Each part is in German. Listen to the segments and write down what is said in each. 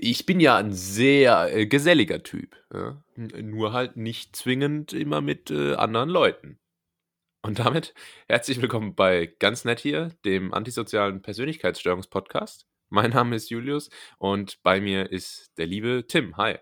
Ich bin ja ein sehr äh, geselliger Typ. Ja? Nur halt nicht zwingend immer mit äh, anderen Leuten. Und damit herzlich willkommen bei Ganz Nett hier, dem antisozialen Persönlichkeitsstörungspodcast. Mein Name ist Julius und bei mir ist der liebe Tim. Hi.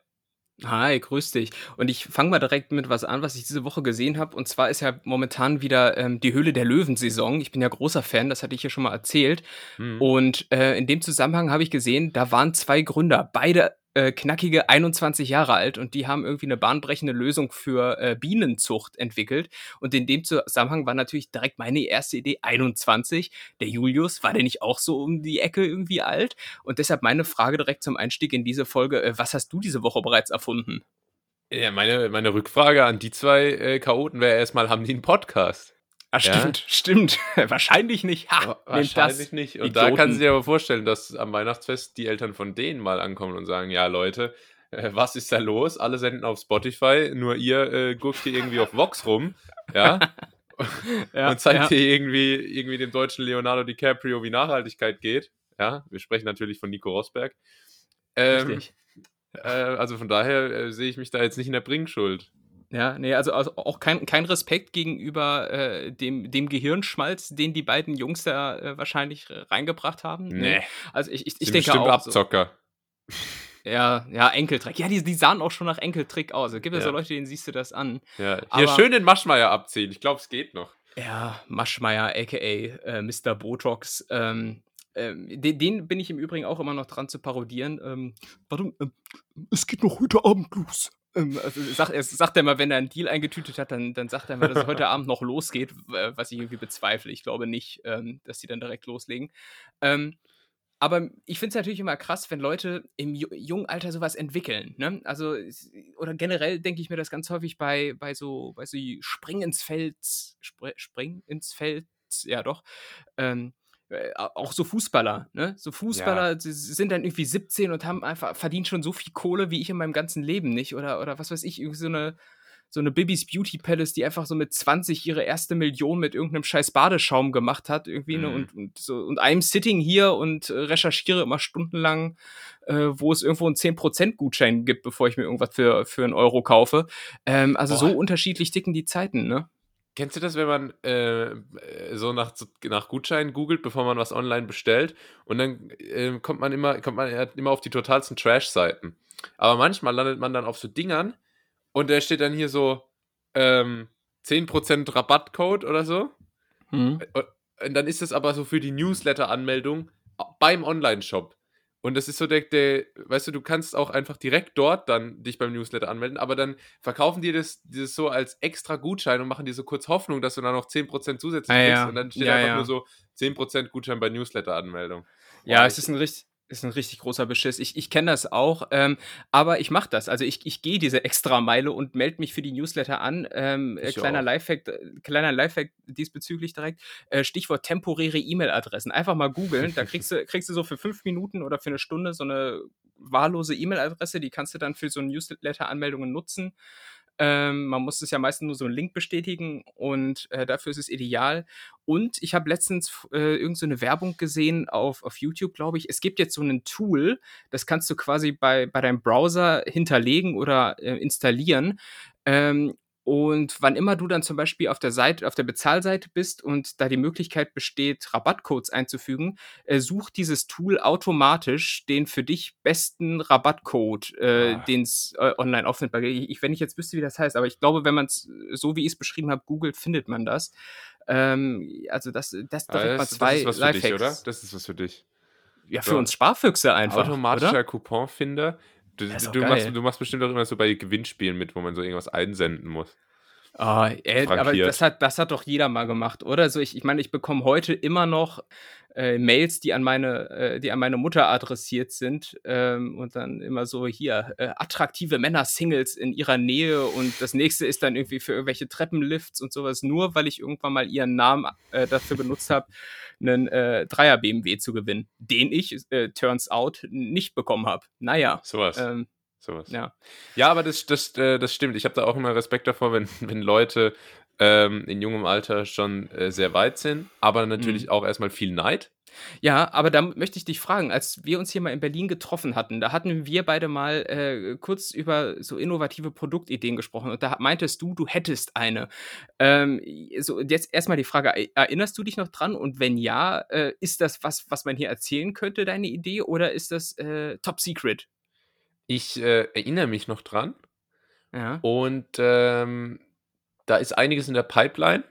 Hi, grüß dich. Und ich fange mal direkt mit was an, was ich diese Woche gesehen habe. Und zwar ist ja momentan wieder ähm, die Höhle der Löwen-Saison. Ich bin ja großer Fan, das hatte ich ja schon mal erzählt. Mhm. Und äh, in dem Zusammenhang habe ich gesehen, da waren zwei Gründer, beide äh, knackige 21 Jahre alt und die haben irgendwie eine bahnbrechende Lösung für äh, Bienenzucht entwickelt. Und in dem Zusammenhang war natürlich direkt meine erste Idee 21. Der Julius, war der nicht auch so um die Ecke irgendwie alt? Und deshalb meine Frage direkt zum Einstieg in diese Folge, äh, was hast du diese Woche bereits erfunden? Ja, meine, meine Rückfrage an die zwei äh, Chaoten wäre erstmal, haben die einen Podcast? Ah, stimmt, ja? stimmt. Wahrscheinlich nicht. Ha, Wahrscheinlich nicht. Und Idioten. da kann sie dir aber vorstellen, dass am Weihnachtsfest die Eltern von denen mal ankommen und sagen, ja Leute, äh, was ist da los? Alle senden auf Spotify, nur ihr äh, guckt hier irgendwie auf Vox rum, ja? ja und zeigt ja. hier irgendwie, irgendwie dem deutschen Leonardo DiCaprio, wie Nachhaltigkeit geht. Ja, wir sprechen natürlich von Nico Rosberg. Ähm, Richtig. Äh, also von daher äh, sehe ich mich da jetzt nicht in der Bringschuld. Ja, nee, also, also auch kein, kein Respekt gegenüber äh, dem, dem Gehirnschmalz, den die beiden Jungs da äh, wahrscheinlich reingebracht haben. Nee. nee. Also ich, ich, ich denke auch. Abzocker. So. Ja, ja, Enkeltrick. Ja, die, die sahen auch schon nach Enkeltrick aus. Es gibt ja, ja so Leute, denen siehst du das an. Ja, hier Aber, schön den Maschmeier abziehen. Ich glaube, es geht noch. Ja, Maschmeier, aka äh, Mr. Botox. Ähm, ähm, den, den, bin ich im Übrigen auch immer noch dran zu parodieren. Ähm, warte, ähm, es geht noch heute Abend los. Ähm, also sagt, er sagt er mal, wenn er einen Deal eingetütet hat, dann, dann sagt er mal, dass es heute Abend noch losgeht, was ich irgendwie bezweifle. Ich glaube nicht, ähm, dass die dann direkt loslegen. Ähm, aber ich finde es natürlich immer krass, wenn Leute im jungen Alter sowas entwickeln. Ne? Also, oder generell denke ich mir das ganz häufig bei, bei so, bei so Spring ins Feld, Spr Spring ins Feld, ja doch, ähm, äh, auch so Fußballer, ne? So Fußballer ja. sind dann irgendwie 17 und haben einfach verdient schon so viel Kohle wie ich in meinem ganzen Leben nicht oder oder was weiß ich, irgendwie so eine so eine Bibis Beauty Palace, die einfach so mit 20 ihre erste Million mit irgendeinem scheiß Badeschaum gemacht hat, irgendwie, ne? mhm. ne? Und, und so, und I'm sitting hier und äh, recherchiere immer stundenlang, äh, wo es irgendwo einen 10% Gutschein gibt, bevor ich mir irgendwas für, für einen Euro kaufe. Ähm, also Boah. so unterschiedlich ticken die Zeiten, ne? Kennst du das, wenn man äh, so nach, nach Gutscheinen googelt, bevor man was online bestellt? Und dann äh, kommt man immer, kommt man immer auf die totalsten Trash-Seiten. Aber manchmal landet man dann auf so Dingern und da steht dann hier so ähm, 10% Rabattcode oder so. Mhm. Und dann ist das aber so für die Newsletter-Anmeldung beim Online-Shop. Und das ist so der, der, weißt du, du kannst auch einfach direkt dort dann dich beim Newsletter anmelden, aber dann verkaufen die das, dieses so als extra Gutschein und machen dir so kurz Hoffnung, dass du dann noch 10% zusätzlich ah, kriegst. Ja. Und dann steht ja, einfach ja. nur so 10% Gutschein bei Newsletter-Anmeldung. Ja, es ist ein richtig, ist ein richtig großer Beschiss. Ich, ich kenne das auch, ähm, aber ich mache das. Also ich, ich gehe diese extra Meile und melde mich für die Newsletter an. Ähm, äh, kleiner Lifehack, äh, kleiner Lifehack diesbezüglich direkt. Äh, Stichwort temporäre E-Mail-Adressen. Einfach mal googeln. Da kriegst du, kriegst du so für fünf Minuten oder für eine Stunde so eine wahllose E-Mail-Adresse. Die kannst du dann für so Newsletter-Anmeldungen nutzen. Ähm, man muss es ja meistens nur so einen Link bestätigen und äh, dafür ist es ideal. Und ich habe letztens äh, irgendeine so Werbung gesehen auf, auf YouTube, glaube ich. Es gibt jetzt so ein Tool, das kannst du quasi bei, bei deinem Browser hinterlegen oder äh, installieren. Ähm, und wann immer du dann zum Beispiel auf der Seite, auf der Bezahlseite bist und da die Möglichkeit besteht, Rabattcodes einzufügen, äh, sucht dieses Tool automatisch den für dich besten Rabattcode, äh, ah. den es äh, online auffindbar ist. Ich, wenn ich jetzt wüsste, wie das heißt, aber ich glaube, wenn man es so wie ich es beschrieben habe, googelt, findet man das. Ähm, also das, das direkt das, mal zwei das ist was für dich, oder? Das ist was für dich. Ja, für so. uns Sparfüchse einfach. Automatischer? Couponfinder Du, du, machst, du, machst, bestimmt auch immer so bei Gewinnspielen mit, wo man so irgendwas einsenden muss. Oh, ey, aber das hat, das hat doch jeder mal gemacht, oder? So, ich, ich meine, ich bekomme heute immer noch äh, Mails, die an meine, äh, die an meine Mutter adressiert sind ähm, und dann immer so hier äh, attraktive Männer-Singles in ihrer Nähe und das nächste ist dann irgendwie für irgendwelche Treppenlifts und sowas, nur weil ich irgendwann mal ihren Namen äh, dafür benutzt habe, einen äh, Dreier BMW zu gewinnen, den ich äh, turns out nicht bekommen habe. Naja. Sowas. Ähm, Sowas. Ja. ja, aber das, das, das stimmt. Ich habe da auch immer Respekt davor, wenn, wenn Leute ähm, in jungem Alter schon äh, sehr weit sind, aber natürlich Mhm. auch erstmal viel Neid. Ja, aber da möchte ich dich fragen, als wir uns hier mal in Berlin getroffen hatten, da hatten wir beide mal äh, kurz über so innovative Produktideen gesprochen und da meintest du, du hättest eine. Ähm, so, jetzt erstmal die Frage, erinnerst du dich noch dran? Und wenn ja, äh, ist das was, was man hier erzählen könnte, deine Idee, oder ist das äh, top secret? Ich äh, erinnere mich noch dran Ja. und ähm, da ist einiges in der Pipeline.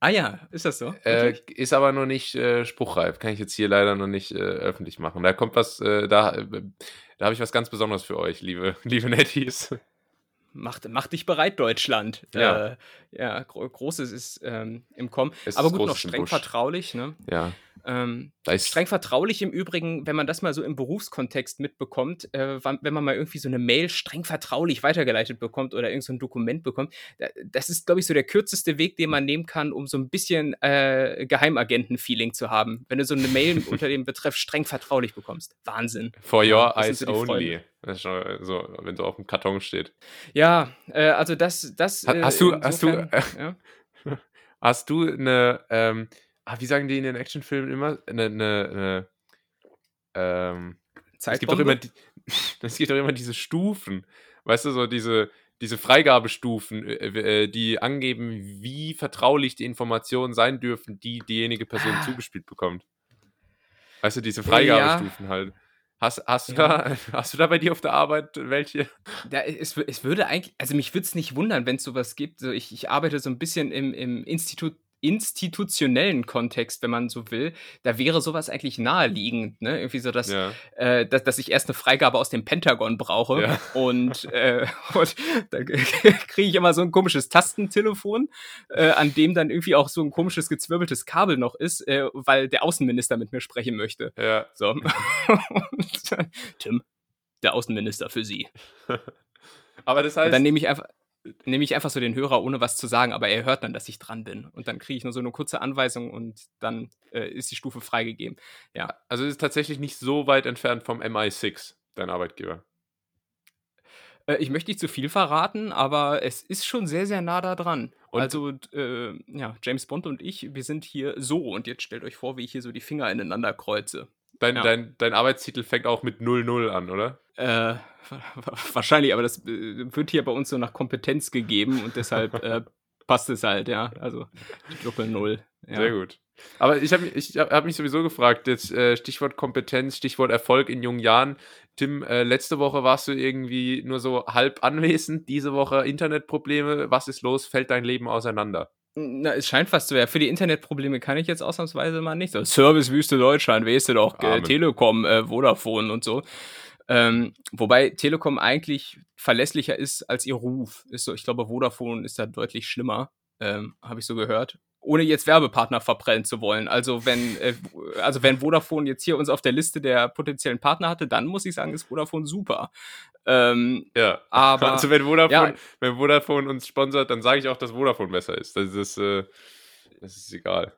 Ah ja, ist das so? Äh, ist aber noch nicht äh, spruchreif. Kann ich jetzt hier leider noch nicht äh, öffentlich machen. Da kommt was, äh, da, äh, da habe ich was ganz Besonderes für euch, liebe, liebe Netties. Macht, mach dich bereit, Deutschland. Ja. Äh, ja, gro Großes ist ähm, im Kommen. Es Aber gut, noch streng vertraulich, ne? Ja, Ähm, streng vertraulich im Übrigen, wenn man das mal so im Berufskontext mitbekommt, äh, wenn man mal irgendwie so eine Mail streng vertraulich weitergeleitet bekommt oder irgend so ein Dokument bekommt, da, das ist, glaube ich, so der kürzeste Weg, den man nehmen kann, um so ein bisschen äh, Geheimagenten-Feeling zu haben. Wenn du so eine Mail unter dem Betreff streng vertraulich bekommst. Wahnsinn. for your das eyes so only. Freunde. Das ist schon so, wenn so auf dem Karton steht. Ja, äh, also das, das. Ha- äh, hast du- hast du, äh, ja? Hast du eine, ähm, ah, wie sagen die in den Actionfilmen immer? Eine, eine, eine ähm, es gibt doch immer, die, es gibt doch immer diese Stufen, weißt du, so diese, diese Freigabestufen, äh, äh, die angeben, wie vertraulich die Informationen sein dürfen, die diejenige Person Ah. zugespielt bekommt. Weißt du, diese Ja. Freigabestufen halt. Hast, hast, du Ja. da, hast du da bei dir auf der Arbeit welche? Da, es, es würde eigentlich, also mich würde es nicht wundern, wenn es sowas gibt. So, ich, ich arbeite so ein bisschen im, im Institut, institutionellen Kontext, wenn man so will. Da wäre sowas eigentlich naheliegend, ne? Irgendwie so, dass, Ja. äh, dass, dass ich erst eine Freigabe aus dem Pentagon brauche. Ja. Und, äh, und da kriege ich immer so ein komisches Tastentelefon, äh, an dem dann irgendwie auch so ein komisches gezwirbeltes Kabel noch ist, äh, weil der Außenminister mit mir sprechen möchte. ja. So. Und dann, Tim, der Außenminister für Sie. Aber das Und heißt, dann nehme ich einfach nehme ich einfach so den Hörer, ohne was zu sagen, aber er hört dann, dass ich dran bin. Und dann kriege ich nur so eine kurze Anweisung und dann äh, ist die Stufe freigegeben. Ja. also es ist tatsächlich nicht so weit entfernt vom MI6, dein Arbeitgeber. Äh, ich möchte nicht zu viel verraten, aber es ist schon sehr, sehr nah da dran. Und- also, äh, ja, James Bond und ich, wir sind hier so und jetzt stellt euch vor, wie ich hier so die Finger ineinander kreuze. Dein, Ja. dein, dein Arbeitstitel fängt auch mit 00 an, oder? Äh, wahrscheinlich, aber das äh, wird hier bei uns so nach Kompetenz gegeben und deshalb äh, passt es halt, ja. Also die Doppel Null. Ja. Sehr gut. Aber ich habe ich hab mich sowieso gefragt, jetzt äh, Stichwort Kompetenz, Stichwort Erfolg in jungen Jahren. Tim, äh, letzte Woche warst du irgendwie nur so halb anwesend, diese Woche Internetprobleme. Was ist los? Fällt dein Leben auseinander? Na, es scheint fast so. Ja, für die Internetprobleme kann ich jetzt ausnahmsweise mal nicht. So, Servicewüste Deutschland, weißt du doch, äh. Telekom, äh, Vodafone und so. Ähm, wobei Telekom eigentlich verlässlicher ist als ihr Ruf. Ist so, ich glaube, Vodafone ist da deutlich schlimmer, ähm, habe ich so gehört. Ohne jetzt Werbepartner verprellen zu wollen. Also wenn, äh, also wenn Vodafone jetzt hier uns auf der Liste der potenziellen Partner hatte, dann muss ich sagen, ist Vodafone super. Ähm, Ja. aber Also wenn Vodafone, Ja. wenn Vodafone uns sponsert, dann sage ich auch, dass Vodafone besser ist. Das ist, äh, das ist egal.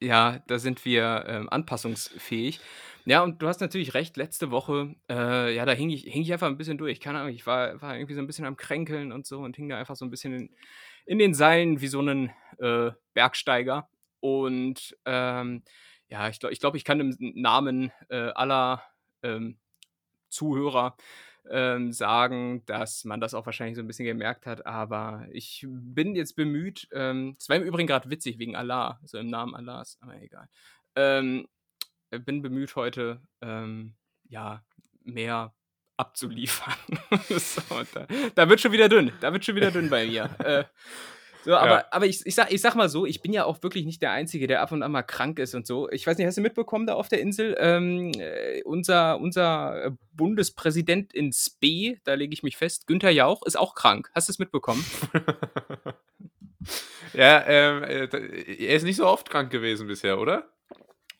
Ja, da sind wir ähm, anpassungsfähig. Ja, und du hast natürlich recht, letzte Woche, äh, ja, da hing ich, hing ich einfach ein bisschen durch. Keine Ahnung, ich war, war irgendwie so ein bisschen am Kränkeln und so und hing da einfach so ein bisschen in, in den Seilen wie so ein äh, Bergsteiger. Und ähm, ja, ich glaube, ich, glaub, ich kann im Namen äh, aller ähm, Zuhörer ähm, sagen, dass man das auch wahrscheinlich so ein bisschen gemerkt hat, aber ich bin jetzt bemüht, ähm, es war im Übrigen gerade witzig wegen Allah, also im Namen Allahs, aber egal. Ähm, äh, bin bemüht heute, ähm, ja, mehr abzuliefern. so, da, da wird schon wieder dünn, da wird schon wieder dünn bei mir. äh, so, aber, Ja. aber ich, ich, sag, ich sag mal so, ich bin ja auch wirklich nicht der Einzige, der ab und an mal krank ist und so. Ich weiß nicht, hast du mitbekommen da auf der Insel? Ähm, äh, unser, unser äh, Bundespräsident in Spee, da lege ich mich fest, Günther Jauch, ist auch krank. Hast du es mitbekommen? ja, ähm, äh, er ist nicht so oft krank gewesen bisher, oder?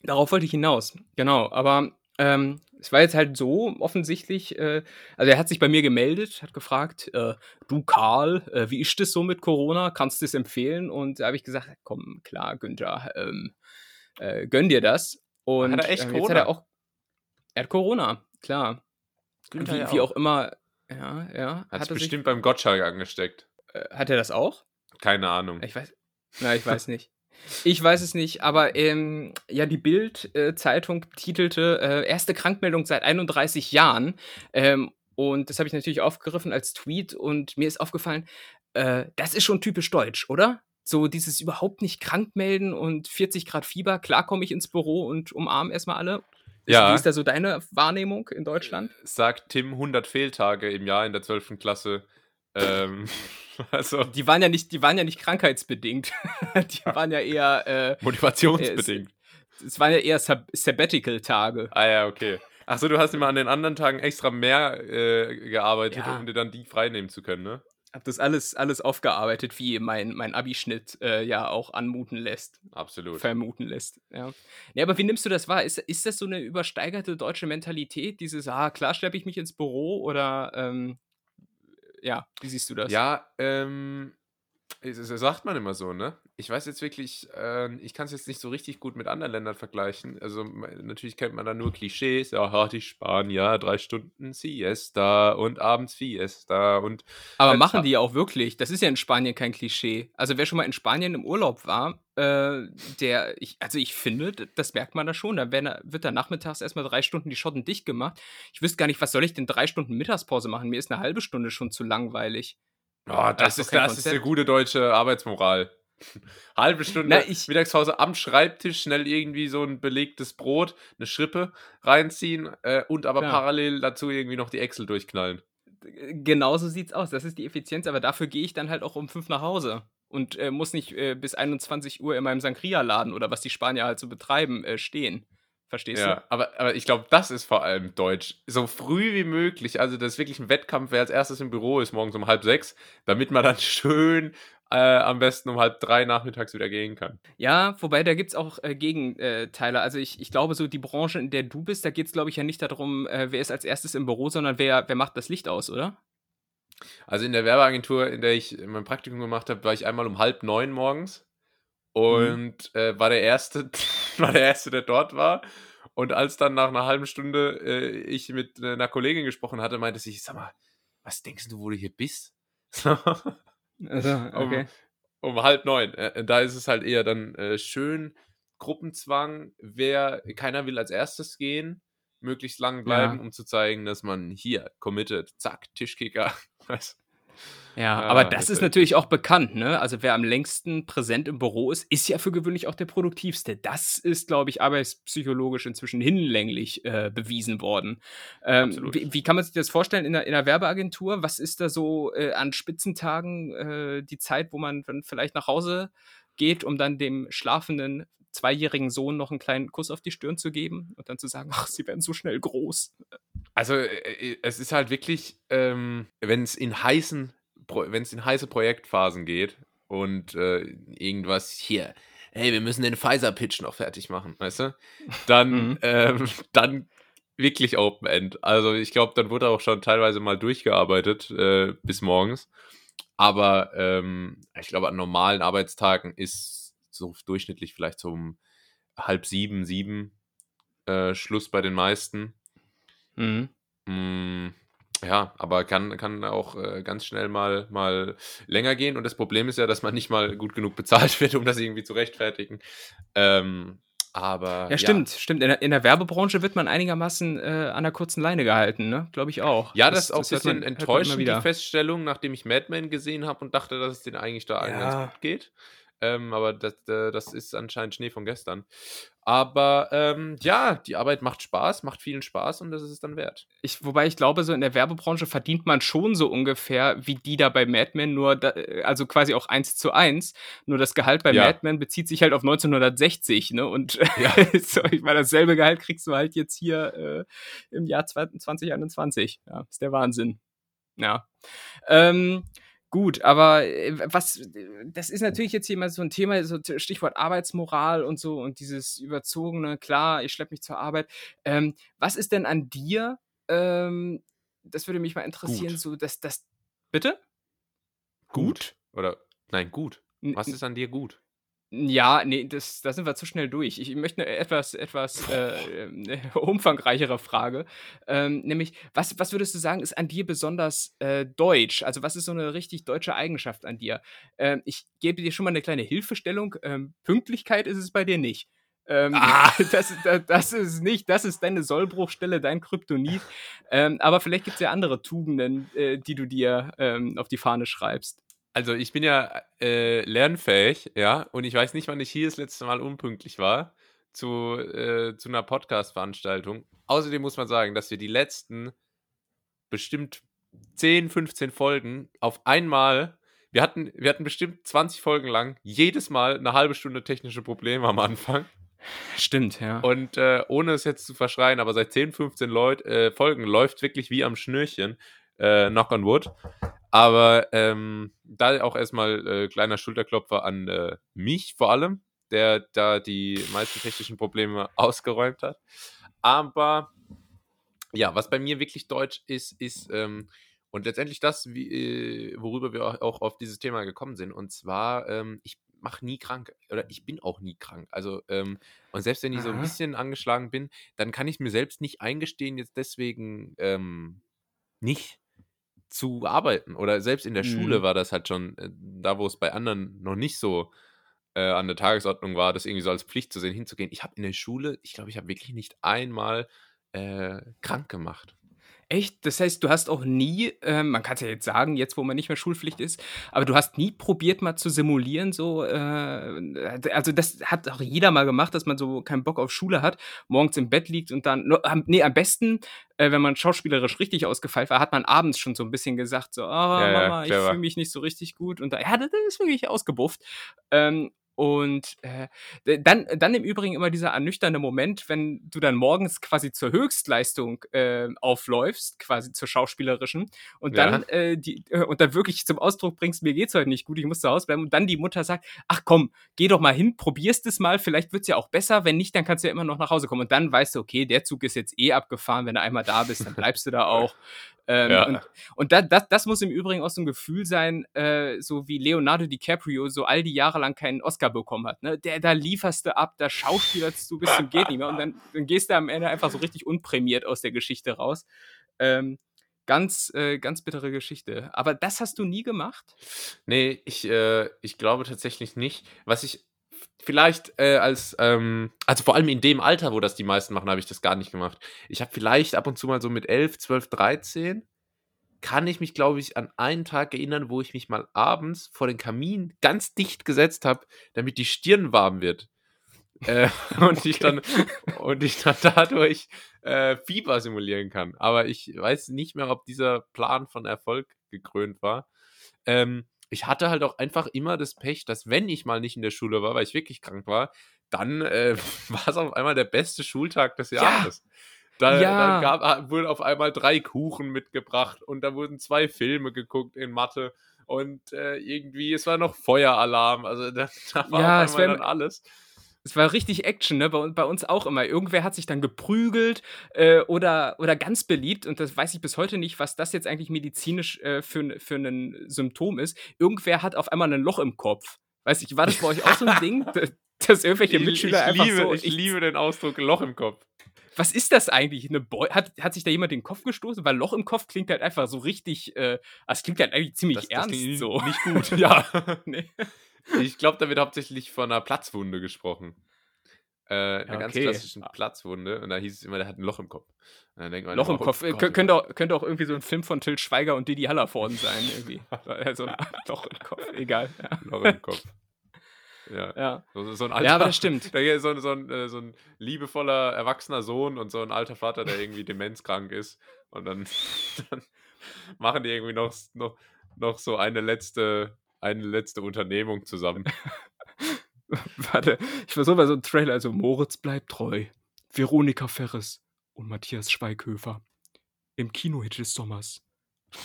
Darauf wollte ich hinaus, genau. Aber ähm, es war jetzt halt so offensichtlich, äh, also er hat sich bei mir gemeldet, hat gefragt, äh, du Karl, äh, wie ist das so mit Corona? Kannst du es empfehlen? Und da habe ich gesagt, komm, klar, Günther, ähm, äh, gönn dir das. Und Hat er echt ähm, jetzt hat Corona? er auch, er hat Corona, klar. Günther wie, ja wie auch. auch immer, ja, ja. Hat er sich sich- bestimmt beim Gottschalk angesteckt. äh, hat er das auch? Keine Ahnung. Ich weiß, na, ich weiß nicht. Ich weiß es nicht, aber ähm, ja, die Bild-Zeitung titelte äh, erste Krankmeldung seit 31 Jahren. Ähm, und das habe ich natürlich aufgegriffen als Tweet und mir ist aufgefallen, äh, das ist schon typisch deutsch, oder? So dieses überhaupt nicht krank melden und 40 Grad Fieber. Klar komme ich ins Büro und umarme erstmal alle. Ja. Wie ist da so deine Wahrnehmung in Deutschland? Sagt Tim 100 Fehltage im Jahr in der 12. Klasse. Ähm, also Die waren ja nicht, die waren ja nicht krankheitsbedingt. die waren ja eher, äh, motivationsbedingt. es waren ja eher Sab Sabbatical-Tage. Ah ja, okay. Achso, du hast immer an den anderen Tagen extra mehr äh, gearbeitet, Ja. um dir dann die freinehmen zu können, ne? Hab das alles, alles aufgearbeitet, wie mein, mein Abischnitt äh, ja auch anmuten lässt, Absolut. vermuten lässt. Ja. Nee, aber wie nimmst du das wahr? Ist, ist das so eine übersteigerte deutsche Mentalität, dieses, ah, klar schleppe ich mich ins Büro oder ähm, ja, wie siehst du das? Ja, ähm, es sagt man immer so, ne? Ich weiß jetzt wirklich, ähm, ich kann es jetzt nicht so richtig gut mit anderen Ländern vergleichen. Also natürlich kennt man da nur Klischees. Ja, die Spanier, drei Stunden Siesta und abends Fiesta und Aber Äh, machen die ja auch wirklich. Das ist ja in Spanien kein Klischee. Also wer schon mal in Spanien im Urlaub war, äh, der, ich, also ich finde, das merkt man da schon. Da werden, wird da nachmittags erstmal drei Stunden die Schotten dicht gemacht. Ich wüsste gar nicht, was soll ich denn drei Stunden Mittagspause machen? Mir ist eine halbe Stunde schon zu langweilig. Oh, Da das, ist das ist eine gute deutsche Arbeitsmoral. Halbe Stunde Na, ich- Mittagspause am Schreibtisch, schnell irgendwie so ein belegtes Brot, eine Schrippe reinziehen äh, und aber Klar. parallel dazu irgendwie noch die Excel durchknallen. Genauso sieht's aus. Das ist die Effizienz, aber dafür gehe ich dann halt auch um fünf nach Hause und äh, muss nicht äh, bis 21 Uhr in meinem Sangria-Laden oder was die Spanier halt so betreiben, äh, stehen. Verstehst Ja, aber, aber ich glaube, das ist vor allem deutsch. So früh wie möglich. Also, das ist wirklich ein Wettkampf, wer als erstes im Büro ist, morgens um halb sechs, damit man dann schön äh, am besten um halb drei nachmittags wieder gehen kann. du? Ja, wobei da gibt's auch äh, Gegenteile. Also ich, ich glaube, so die Branche, in der du bist, da geht's, glaube ich, ja nicht darum, äh, wer ist als erstes im Büro, sondern wer, wer macht das Licht aus, oder? Also in der Werbeagentur, in der ich mein Praktikum gemacht habe, war ich einmal um halb neun morgens und äh, war der erste, war der erste, der dort war. Und als dann nach einer halben Stunde äh, ich mit äh, einer Kollegin gesprochen hatte, meinte sie, sag mal, was denkst du, wo du hier bist? Also, um, um halb neun. Äh, da ist es halt eher dann äh, schön Gruppenzwang. Wer keiner will als erstes gehen, möglichst lang bleiben, Ja. um zu zeigen, dass man hier committed, zack, Tischkicker. Weißt Ja, Ah, aber das das ist natürlich auch bekannt, ne? Also wer am längsten präsent im Büro ist, ist ja für gewöhnlich auch der produktivste. Das ist, glaube ich, arbeitspsychologisch inzwischen hinlänglich äh, bewiesen worden. Ähm, wie, wie kann man sich das vorstellen in der, in der Werbeagentur? Was ist da so äh, an Spitzentagen äh, die Zeit, wo man dann vielleicht nach Hause geht, um dann dem schlafenden zweijährigen Sohn noch einen kleinen Kuss auf die Stirn zu geben und dann zu sagen, ach, sie werden so schnell groß. Also äh, es ist halt wirklich, ähm, wenn es in heißen, wenn es in heiße Projektphasen geht und äh, irgendwas hier, hey, wir müssen den Pfizer-Pitch noch fertig machen, weißt du? Dann, Mhm. ähm, dann wirklich Open End. Also ich glaube, dann wurde auch schon teilweise mal durchgearbeitet äh, bis morgens. Aber ähm, ich glaube, an normalen Arbeitstagen ist so durchschnittlich vielleicht so um halb sieben, sieben äh, Schluss bei den meisten. Mhm. Mm, ja, aber kann, kann auch äh, ganz schnell mal, mal länger gehen. Und das Problem ist ja, dass man nicht mal gut genug bezahlt wird, um das irgendwie zu rechtfertigen. Ähm, aber Ja, stimmt, stimmt. In der, in der Werbebranche wird man einigermaßen äh, an der kurzen Leine gehalten, ne? Glaube ich auch. Ja, das, ist auch ein bisschen man- enttäuschend, die. Feststellung, nachdem ich Mad Men gesehen habe und dachte, dass es denen eigentlich da allen Ja. ganz gut geht. Ähm, aber das, äh, das ist anscheinend Schnee von gestern. Aber ähm, ja, die Arbeit macht Spaß, macht vielen Spaß und das ist es dann wert. Ich, wobei ich glaube, so in der Werbebranche verdient man schon so ungefähr wie die da bei Mad Men, nur da, äh, also quasi auch eins zu eins. Nur das Gehalt bei Ja. Mad Men bezieht sich halt auf 1960, ne? Und Ja. so, ich meine, dasselbe Gehalt kriegst du halt jetzt hier äh, im Jahr 2021. Ja, ist der Wahnsinn. Ja. Ähm, Gut, aber äh, was, das ist natürlich jetzt hier mal so ein Thema, so Stichwort Arbeitsmoral und so und dieses überzogene, klar, ich schleppe mich zur Arbeit. Ähm, was ist denn an dir, ähm, das würde mich mal interessieren, Gut. so dass das, bitte? Gut. Oder, nein, gut. Was ist an dir gut? Ja, ne, das da sind wir zu schnell durch. Ich möchte 'ne etwas etwas, äh, ähm, umfangreichere Frage. Ähm, nämlich, was was würdest du sagen, ist an dir besonders, äh, deutsch? Also, was ist so 'ne richtig deutsche Eigenschaft an dir? Ähm, ich gebe dir schon mal 'ne kleine Hilfestellung. Ähm, Pünktlichkeit ist es bei dir nicht. Ähm, Ah. das da das ist nicht das ist deine Sollbruchstelle, dein Kryptonit. Ähm, aber vielleicht gibt's ja andere Tugenden, äh, die du dir, ähm, auf die Fahne schreibst. Also, ich bin ja, äh, lernfähig, ja, und ich weiß nicht, wann ich hier das letzte Mal unpünktlich war zu äh, zu 'ner Podcast-Veranstaltung. Außerdem muss man sagen, dass wir die letzten bestimmt 10, 15 Folgen auf einmal wir hatten wir hatten bestimmt 20 Folgen lang jedes Mal 'ne 1/2 Stunde technische Probleme am Anfang. Stimmt, ja. Und, äh, ohne es jetzt zu verschreien, aber seit 10, 15 Leut äh, Folgen läuft's wirklich wie am Schnürchen, äh, knock on wood. Aber, ähm, da auch erst mal, äh, kleiner Schulterklopfer an, äh, mich vor allem, der da die meisten technischen Probleme ausgeräumt hat. Aber ja, was bei mir wirklich deutsch ist, ist, ähm und letztendlich das, wie äh, worüber wir au auch auf dieses Thema gekommen sind. Und zwar, ähm, ich mache nie krank oder ich bin auch nie krank. Also, ähm und selbst wenn ich so 'n Aha. bisschen angeschlagen bin, dann kann ich's mir selbst nicht eingestehen, jetzt deswegen, ähm, nicht zu arbeiten. Oder selbst in der Schule Mhm. war das halt schon, äh, da, wo es bei anderen noch nicht so, äh, an der Tagesordnung war, das irgendwie so als Pflicht zu sehen, hinzugehen. Ich habe in der Schule ich glaube, ich habe wirklich nicht einmal, äh, krank gemacht. Echt? Das heißt, du hast auch nie, ähm man kann's ja jetzt sagen, jetzt, wo man nicht mehr Schulpflicht ist, aber du hast nie probiert, mal zu simulieren, so, äh also, das hat auch jeder mal gemacht, dass man so keinen Bock auf Schule hat, morgens im Bett liegt und dann no am besten, äh, wenn man schauspielerisch richtig ausgefeilt war, hat man abends schon so 'n bisschen gesagt, so: „Ah, Ja, ja, Mama, ich fühle mich nicht so richtig gut.“ Und da ja, da ist wirklich ausgebufft. Ähm, und, äh, dann dann im Übrigen immer dieser ernüchternde Moment, wenn du dann morgens quasi zur Höchstleistung, ähm, aufläufst, quasi zur schauspielerischen und dann, Ja. äh, die äh, und dann wirklich zum Ausdruck bringst: „Mir geht's heute nicht gut, ich muss zu Hause bleiben.“ Und dann die Mutter sagt: „Ach komm, geh doch mal hin, probierst es mal, vielleicht wird's ja auch besser, wenn nicht, dann kannst du ja immer noch nach Hause kommen.“ Und dann weißt du: „Okay, der Zug ist jetzt eh abgefahren, wenn du einmal da bist, dann bleibst du da auch.“ Ähm, Ja. und und da das das muss im Übrigen auch so 'n Gefühl sein, äh, so wie Leonardo DiCaprio so all die Jahre lang keinen Oscar bekommen hat, ne? Der da lieferst du ab, da schauspielerst du bis zum geht nicht mehr und dann dann gehst du am Ende einfach so richtig unprämiert aus der Geschichte raus. Ähm, ganz äh, ganz bittere Geschichte. Aber das hast du nie gemacht? Ne, ich äh, ich glaube tatsächlich nicht. Was ich vielleicht, äh, als, ähm also, vor allem in dem Alter, wo das die meisten machen, habe ich das gar nicht gemacht. Ich habe vielleicht ab und zu mal so mit 11, 12, 13 kann ich mich, glaube ich, an einen Tag erinnern, wo ich mich mal abends vor den Kamin ganz dicht gesetzt habe, damit die Stirn warm wird. Äh, und ich Okay. dann und ich dann dadurch, äh, Fieber simulieren kann. Aber ich weiß nicht mehr, ob dieser Plan von Erfolg gekrönt war. Ähm, ich hatte halt auch einfach immer das Pech, dass wenn ich mal nicht in der Schule war, weil ich wirklich krank war, dann, äh, war's auf einmal der beste Schultag des Ja. Jahres. Da dann Ja. gab a wurden auf einmal 3 Kuchen mitgebracht und da wurden 2 Filme geguckt in Mathe und, äh, irgendwie es war noch Feueralarm. Also, da da war Ja, auf es einmal wäre dann alles. Es war richtig Action, ne? Bei bei uns auch immer. Irgendwer hat sich dann geprügelt, äh, oder oder ganz beliebt, und das weiß ich bis heute nicht, was das jetzt eigentlich medizinisch, äh, für für 'nen Symptom ist. Irgendwer hat auf einmal 'nen Loch im Kopf. Weiß nicht, war das bei euch auch so 'n Ding, dass irgendwelche Ich Mitschüler ich einfach liebe so ich ich liebe den Ausdruck Loch im Kopf. Was ist das eigentlich? 'Ne Beu hat hat sich da jemand den Kopf gestoßen? Weil Loch im Kopf klingt halt einfach so richtig, äh ah, es klingt halt eigentlich ziemlich Das das ernst klingt so. nicht gut, ja. Ne. Ich glaube, da wird hauptsächlich von 'ner Platzwunde gesprochen. Äh, 'ne Ja, ganz okay. klassischen Platzwunde und da hieß es immer, der hat 'n Loch im Kopf. Loch im „Oh Kopf, äh, Gott, kö oh könnte Gott.“ auch könnte auch irgendwie so 'n Film von Til Schweiger und Didi Hallervorden sein irgendwie. Also, Loch im Kopf, egal, ja. Loch im Kopf. Ja. Ja. So so 'n Ja, aber alter das stimmt. so 'n so 'n äh, so 'n liebevoller erwachsener Sohn und so 'n alter Vater, der irgendwie demenzkrank ist. Und dann dann machen die irgendwie noch noch noch so eine letzte eine letzte Unternehmung zusammen. Warte, ich versuche mal so 'n Trailer, also: „Moritz bleibt treu, Veronika Ferres und Matthias Schweighöfer. Im Kinohit des Sommers,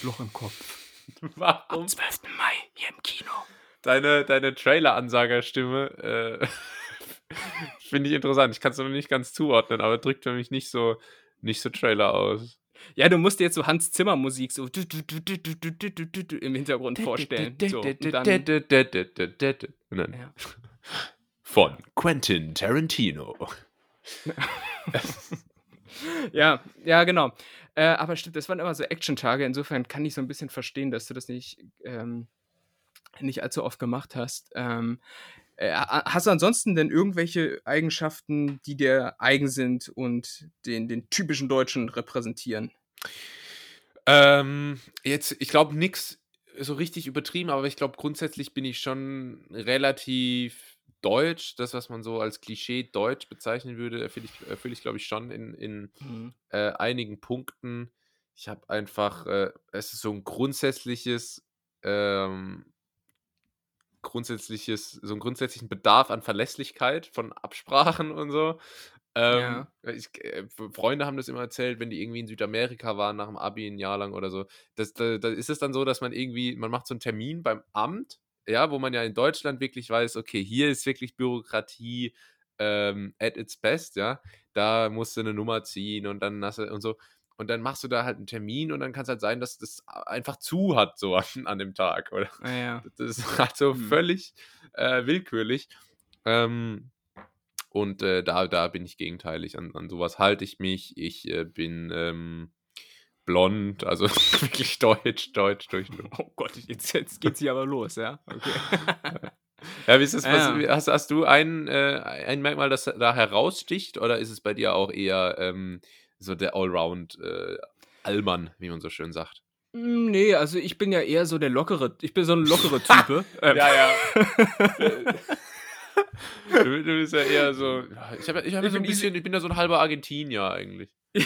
Loch im Kopf. Am Warum? 12. Mai hier im Kino.“ Deine deine Trailer-Ansagerstimme, äh, finde ich interessant. Ich kann's noch nicht ganz zuordnen, aber drückt für mich nicht so nicht so Trailer aus. Ja, du musst dir jetzt so Hans Zimmer Musik so im Hintergrund vorstellen. So, und dann Und dann Ja. von Quentin Tarantino. Ja, ja, genau. Äh, aber stimmt, das waren immer so Action-Tage. Insofern kann ich so ein bisschen verstehen, dass du das nicht, ähm, nicht allzu oft gemacht hast. Ähm, äh, hast du ansonsten denn irgendwelche Eigenschaften, die dir eigen sind und den, den typischen Deutschen repräsentieren? Ähm, jetzt, ich glaube, nichts so richtig übertrieben, aber ich glaube, grundsätzlich bin ich schon relativ deutsch. Das, was man so als Klischee deutsch bezeichnen würde, erfülle ich, erfüll ich glaube ich, schon in, in Mhm. äh, einigen Punkten. Ich habe einfach, äh, es ist so ein grundsätzliches, ähm, grundsätzliches, so einen grundsätzlichen Bedarf an Verlässlichkeit von Absprachen und so. Ähm, Ja. ich, äh, Freunde haben das immer erzählt, wenn die irgendwie in Südamerika waren nach dem Abi ein Jahr lang oder so. Das, da, da ist es dann so, dass man irgendwie, man macht so einen Termin beim Amt, ja, wo man ja in Deutschland wirklich weiß, okay, hier ist wirklich Bürokratie ähm, at its best, ja. Da musst du eine Nummer ziehen und dann hast du und so. Und dann machst du da halt einen Termin und dann kann es halt sein, dass das einfach zu hat, so an, an dem Tag. Oder Ah, ja. das ist halt so Hm. völlig äh, willkürlich. Ähm, und äh, da, da bin ich gegenteilig. An, an sowas halte ich mich. Ich äh, bin ähm, blond, also wirklich deutsch, deutsch durch. Oh Gott, jetzt, jetzt geht's hier aber los, ja? Okay. Ja, wie ist? Was, Ja. hast, hast du ein, äh, ein Merkmal, das da heraussticht? Oder ist es bei dir auch eher ähm, so der Allround äh, Allmann, wie man so schön sagt? Hm, ne, also ich bin ja eher so der lockere ich bin so 'n lockere Type. Ähm, ja. du, du bist ja eher so. ja, Ich, hab, ich, hab Ich so ein bisschen, ich bin ja so ein halber Argentinier eigentlich.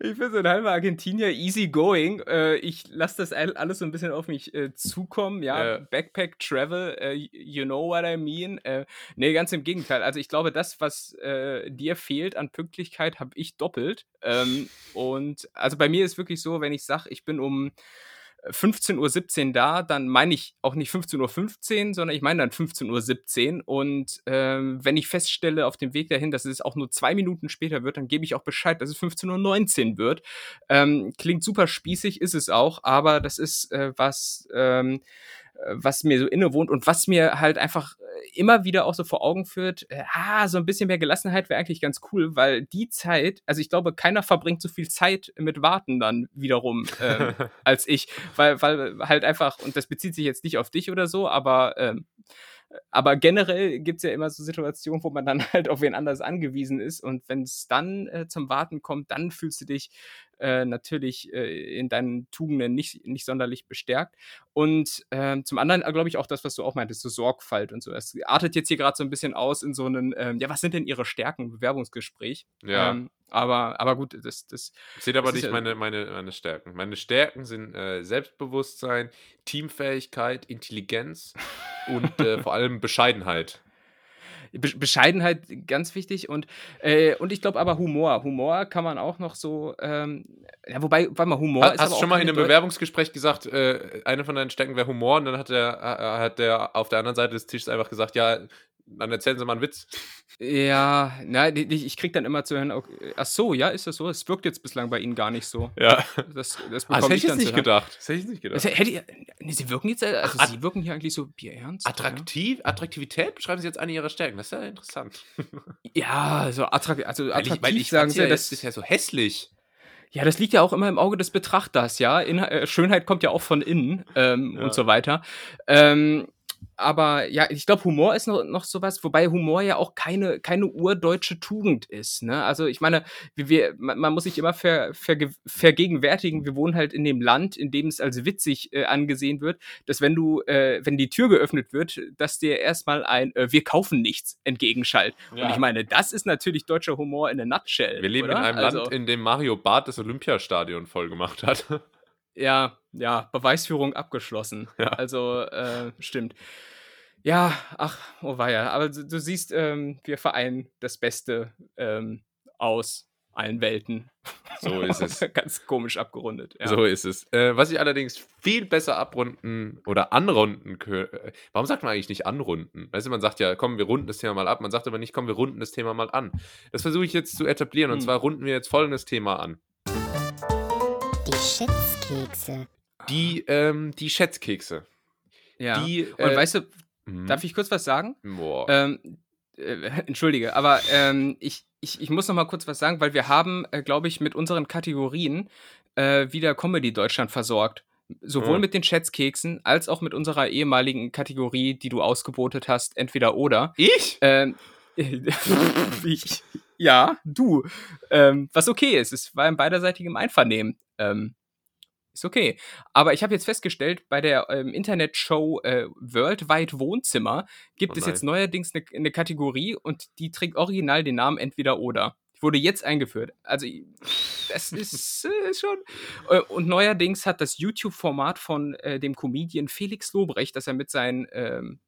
Ich bin so 'n halber Argentinier, easy going. Äh, ich lasse das all alles so 'n bisschen auf mich, äh, zukommen, ja. Ja. Backpack, Travel, äh, you know what I mean. Äh, ne, ganz im Gegenteil. Also, ich glaube, das, was, dir fehlt an Pünktlichkeit, habe ich doppelt. Ähm, und also, bei mir ist wirklich so, wenn ich sage, ich bin um, 15:17 Uhr da, dann meine ich auch nicht 15:15 Uhr, sondern ich meine dann 15:17 Uhr. Und, ähm, wenn ich feststelle auf dem Weg dahin, dass es auch nur 2 Minuten später wird, dann gebe ich auch Bescheid, dass es 15:19 Uhr wird. Ähm, klingt super spießig, ist es auch, aber das ist, äh, was, ähm, äh, was mir so innewohnt und was mir halt einfach, äh, immer wieder auch so vor Augen führt, äh, ah, so 'n bisschen mehr Gelassenheit wäre eigentlich ganz cool, weil die Zeit also, ich glaube, keiner verbringt so viel Zeit mit Warten dann wiederum, ähm, als ich, weil weil halt einfach und das bezieht sich jetzt nicht auf dich oder so, aber, ähm aber generell gibt's ja immer so Situationen, wo man dann halt auf wen anders angewiesen ist. Und wenn's dann, äh, zum Warten kommt, dann fühlst du dich, äh, natürlich, äh, in deinen Tugenden nicht nicht sonderlich bestärkt. Und, ähm, zum anderen, äh, glaube ich, auch das, was du auch meintest, so Sorgfalt und so. Es artet jetzt hier grad so 'n bisschen aus in so 'nen, ähm: „Ja, was sind denn Ihre Stärken?“ Bewerbungsgespräch. Ja. Ähm, aber aber gut, das das Seht aber das nicht ja meine, meine, meine Stärken. Meine Stärken sind äh, Selbstbewusstsein, Teamfähigkeit, Intelligenz und äh, vor allem Bescheidenheit. Be Bescheidenheit ganz wichtig und, äh und ich glaube aber Humor. Humor kann man auch noch so, ähm ja, wobei warte mal, Humor Ha, ist hast du schon mal in einem Deu Bewerbungsgespräch gesagt, äh, eine von deinen Stärken wäre Humor und dann hat der, äh, hat der auf der anderen Seite des Tisches einfach gesagt, ja, dann erzählen Sie mal einen Witz. Ja, nein, ich kriege dann immer zu hören: „Ok ach so, ja, ist das so? Es wirkt jetzt bislang bei Ihnen gar nicht so.“ Ja. Das das Ah, das hätte ich jetzt nicht gedacht. Das hätte ich nicht Das gedacht. hätte ich ne, Sie wirken jetzt, also, Ach, Sie wirken hier eigentlich so bierernst, ja. Attraktiv, Attraktivität beschreiben Sie jetzt eine Ihrer Stärken. Das ist ja interessant. Ja, so attrak also, Weil ich, attraktiv weil ich sagen Sie, ja das jetzt bisher so hässlich. Ja, das liegt ja auch immer im Auge des Betrachters, ja. Inha äh, Schönheit kommt ja auch von innen, ähm, Ja. und so weiter. Ähm, aber ja, ich glaube, Humor ist noch noch so was, wobei Humor ja auch keine keine urdeutsche Tugend ist, ne? Also, ich meine, wir wir man man muss sich immer ver verge vergegenwärtigen, wir wohnen halt in dem Land, in dem es als witzig, äh, angesehen wird, dass wenn du äh, wenn die Tür geöffnet wird, dass dir erst mal ein, äh: „Wir kaufen nichts“ entgegenschallt. Und Ja. ich meine, das ist natürlich deutscher Humor in a nutshell, Wir leben oder? in einem Also Land, in dem Mario Barth das Olympiastadion vollgemacht hat. Ja, ja, Beweisführung abgeschlossen. Ja. Also, äh, stimmt. Ja, ach, oh weia. Aber du du siehst, ähm, wir vereinen das Beste, ähm, aus allen Welten. So ist es. Ganz komisch abgerundet, ja. So ist es. Äh, was ich allerdings viel besser abrunden oder anrunden könnte. Warum sagt man eigentlich nicht anrunden? Weißt du, man sagt ja, komm, wir runden das Thema mal ab. Man sagt aber nicht, komm, wir runden das Thema mal an. Das versuche ich jetzt zu etablieren. Und Hm. zwar runden wir jetzt folgendes Thema an. Die Schätzkekse. Die, ähm, die Schätzkekse. Ja. Die, Und äh, weißt du, Mhm. Darf ich kurz was sagen? Boah. Ähm, äh, entschuldige, aber ähm, ich, ich, ich muss noch mal kurz was sagen, weil wir haben, äh, glaube ich, mit unseren Kategorien äh, wieder Comedy Deutschland versorgt. Sowohl Ja. mit den Schätzkeksen als auch mit unserer ehemaligen Kategorie, die du ausgebotet hast, entweder oder. ich? Ähm, ich, ja, du. Ähm, was okay ist, es war im beiderseitigem Einvernehmen. Ähm, ist okay. Aber ich habe jetzt festgestellt, bei der ähm, Internetshow äh, Worldwide Wohnzimmer gibt Oh es jetzt neuerdings eine eine Kategorie und die trägt original den Namen entweder oder. Die wurde jetzt eingeführt. Also, das ist, äh, schon. Äh, Und neuerdings hat das YouTube-Format von äh, dem Comedian Felix Lobrecht, das er mit seinen ähm,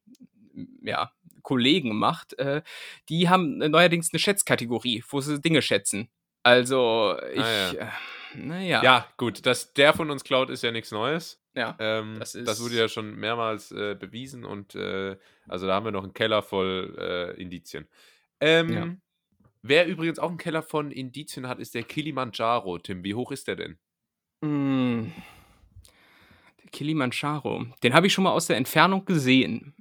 ja, Kollegen macht, äh, die haben äh, neuerdings eine Schätzkategorie, wo sie Dinge schätzen. Also, ich. Ah, äh, naja. Ja, gut, dass der von uns klaut, ist ja nichts Neues. ja. Ähm, Das das, wurde ja schon mehrmals äh, bewiesen und äh, also da haben wir noch einen Keller voll äh, Indizien. Ähm, Ja. Wer übrigens auch einen Keller von Indizien hat, ist der Kilimanjaro. Tim, wie hoch ist der denn? Mm. Der Kilimanjaro. Den habe ich schon mal aus der Entfernung gesehen.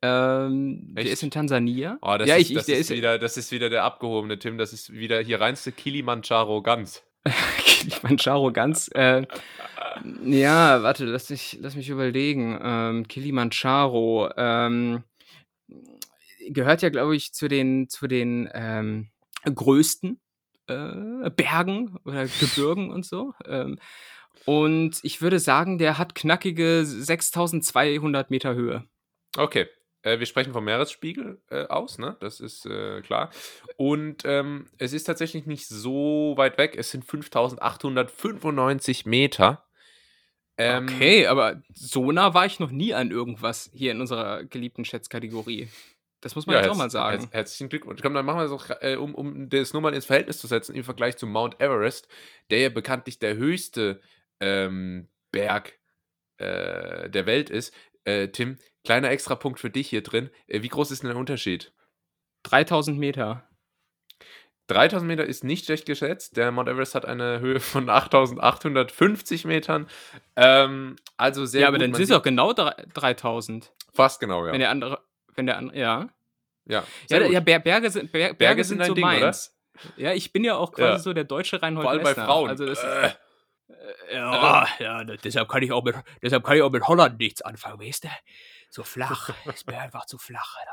Ähm, der ist in Tansania. Oh, das, ja, ist, ich, ich, das, der ist ist wieder, das ist wieder der abgehobene Tim. Das ist wieder hier reinste Kilimanjaro ganz. Kilimanjaro ganz. Äh, ja, warte, lass mich, lass mich überlegen. Ähm, Kilimanjaro ähm, gehört ja, glaube ich, zu den, zu den ähm, größten äh, Bergen oder Gebirgen und so. Ähm, und ich würde sagen, der hat knackige 6200 Meter Höhe. Okay. Äh, wir sprechen vom Meeresspiegel äh, aus, ne? Das ist äh, klar. Und ähm, es ist tatsächlich nicht so weit weg. Es sind 5895 Meter. Ähm, Okay, aber so nah war ich noch nie an irgendwas hier in unserer geliebten Schätzkategorie. Das muss man Ja, jetzt auch mal sagen. herz- herzlichen Glückwunsch. Komm, dann machen wir es auch, äh, um, um das nur mal ins Verhältnis zu setzen, im Vergleich zu Mount Everest, der ja bekanntlich der höchste ähm, Berg äh, der Welt ist. Äh, Tim, kleiner Extrapunkt für dich hier drin. Äh, wie groß ist denn der Unterschied? 3000 Meter. 3000 Meter ist nicht schlecht geschätzt. Der Mount Everest hat eine Höhe von 8850 Metern. Ähm, also sehr ja, aber gut. dann sind es auch genau drei- 3000. fast genau, ja. Wenn der andere, wenn der andere, ja. ja, Ja, ja, Berge sind, Ber Berge Berge sind sind so ein Ding, oder? meins. Ja, ich bin ja auch quasi Ja. so der deutsche Reinhold Vor allem bei Messner. Frauen. Also das Äh. Ist, ja, ja, das- deshalb kann ich auch mit, deshalb kann ich auch mit Holland nichts anfangen, weißt du? So flach, ist mir einfach zu flach, Alter.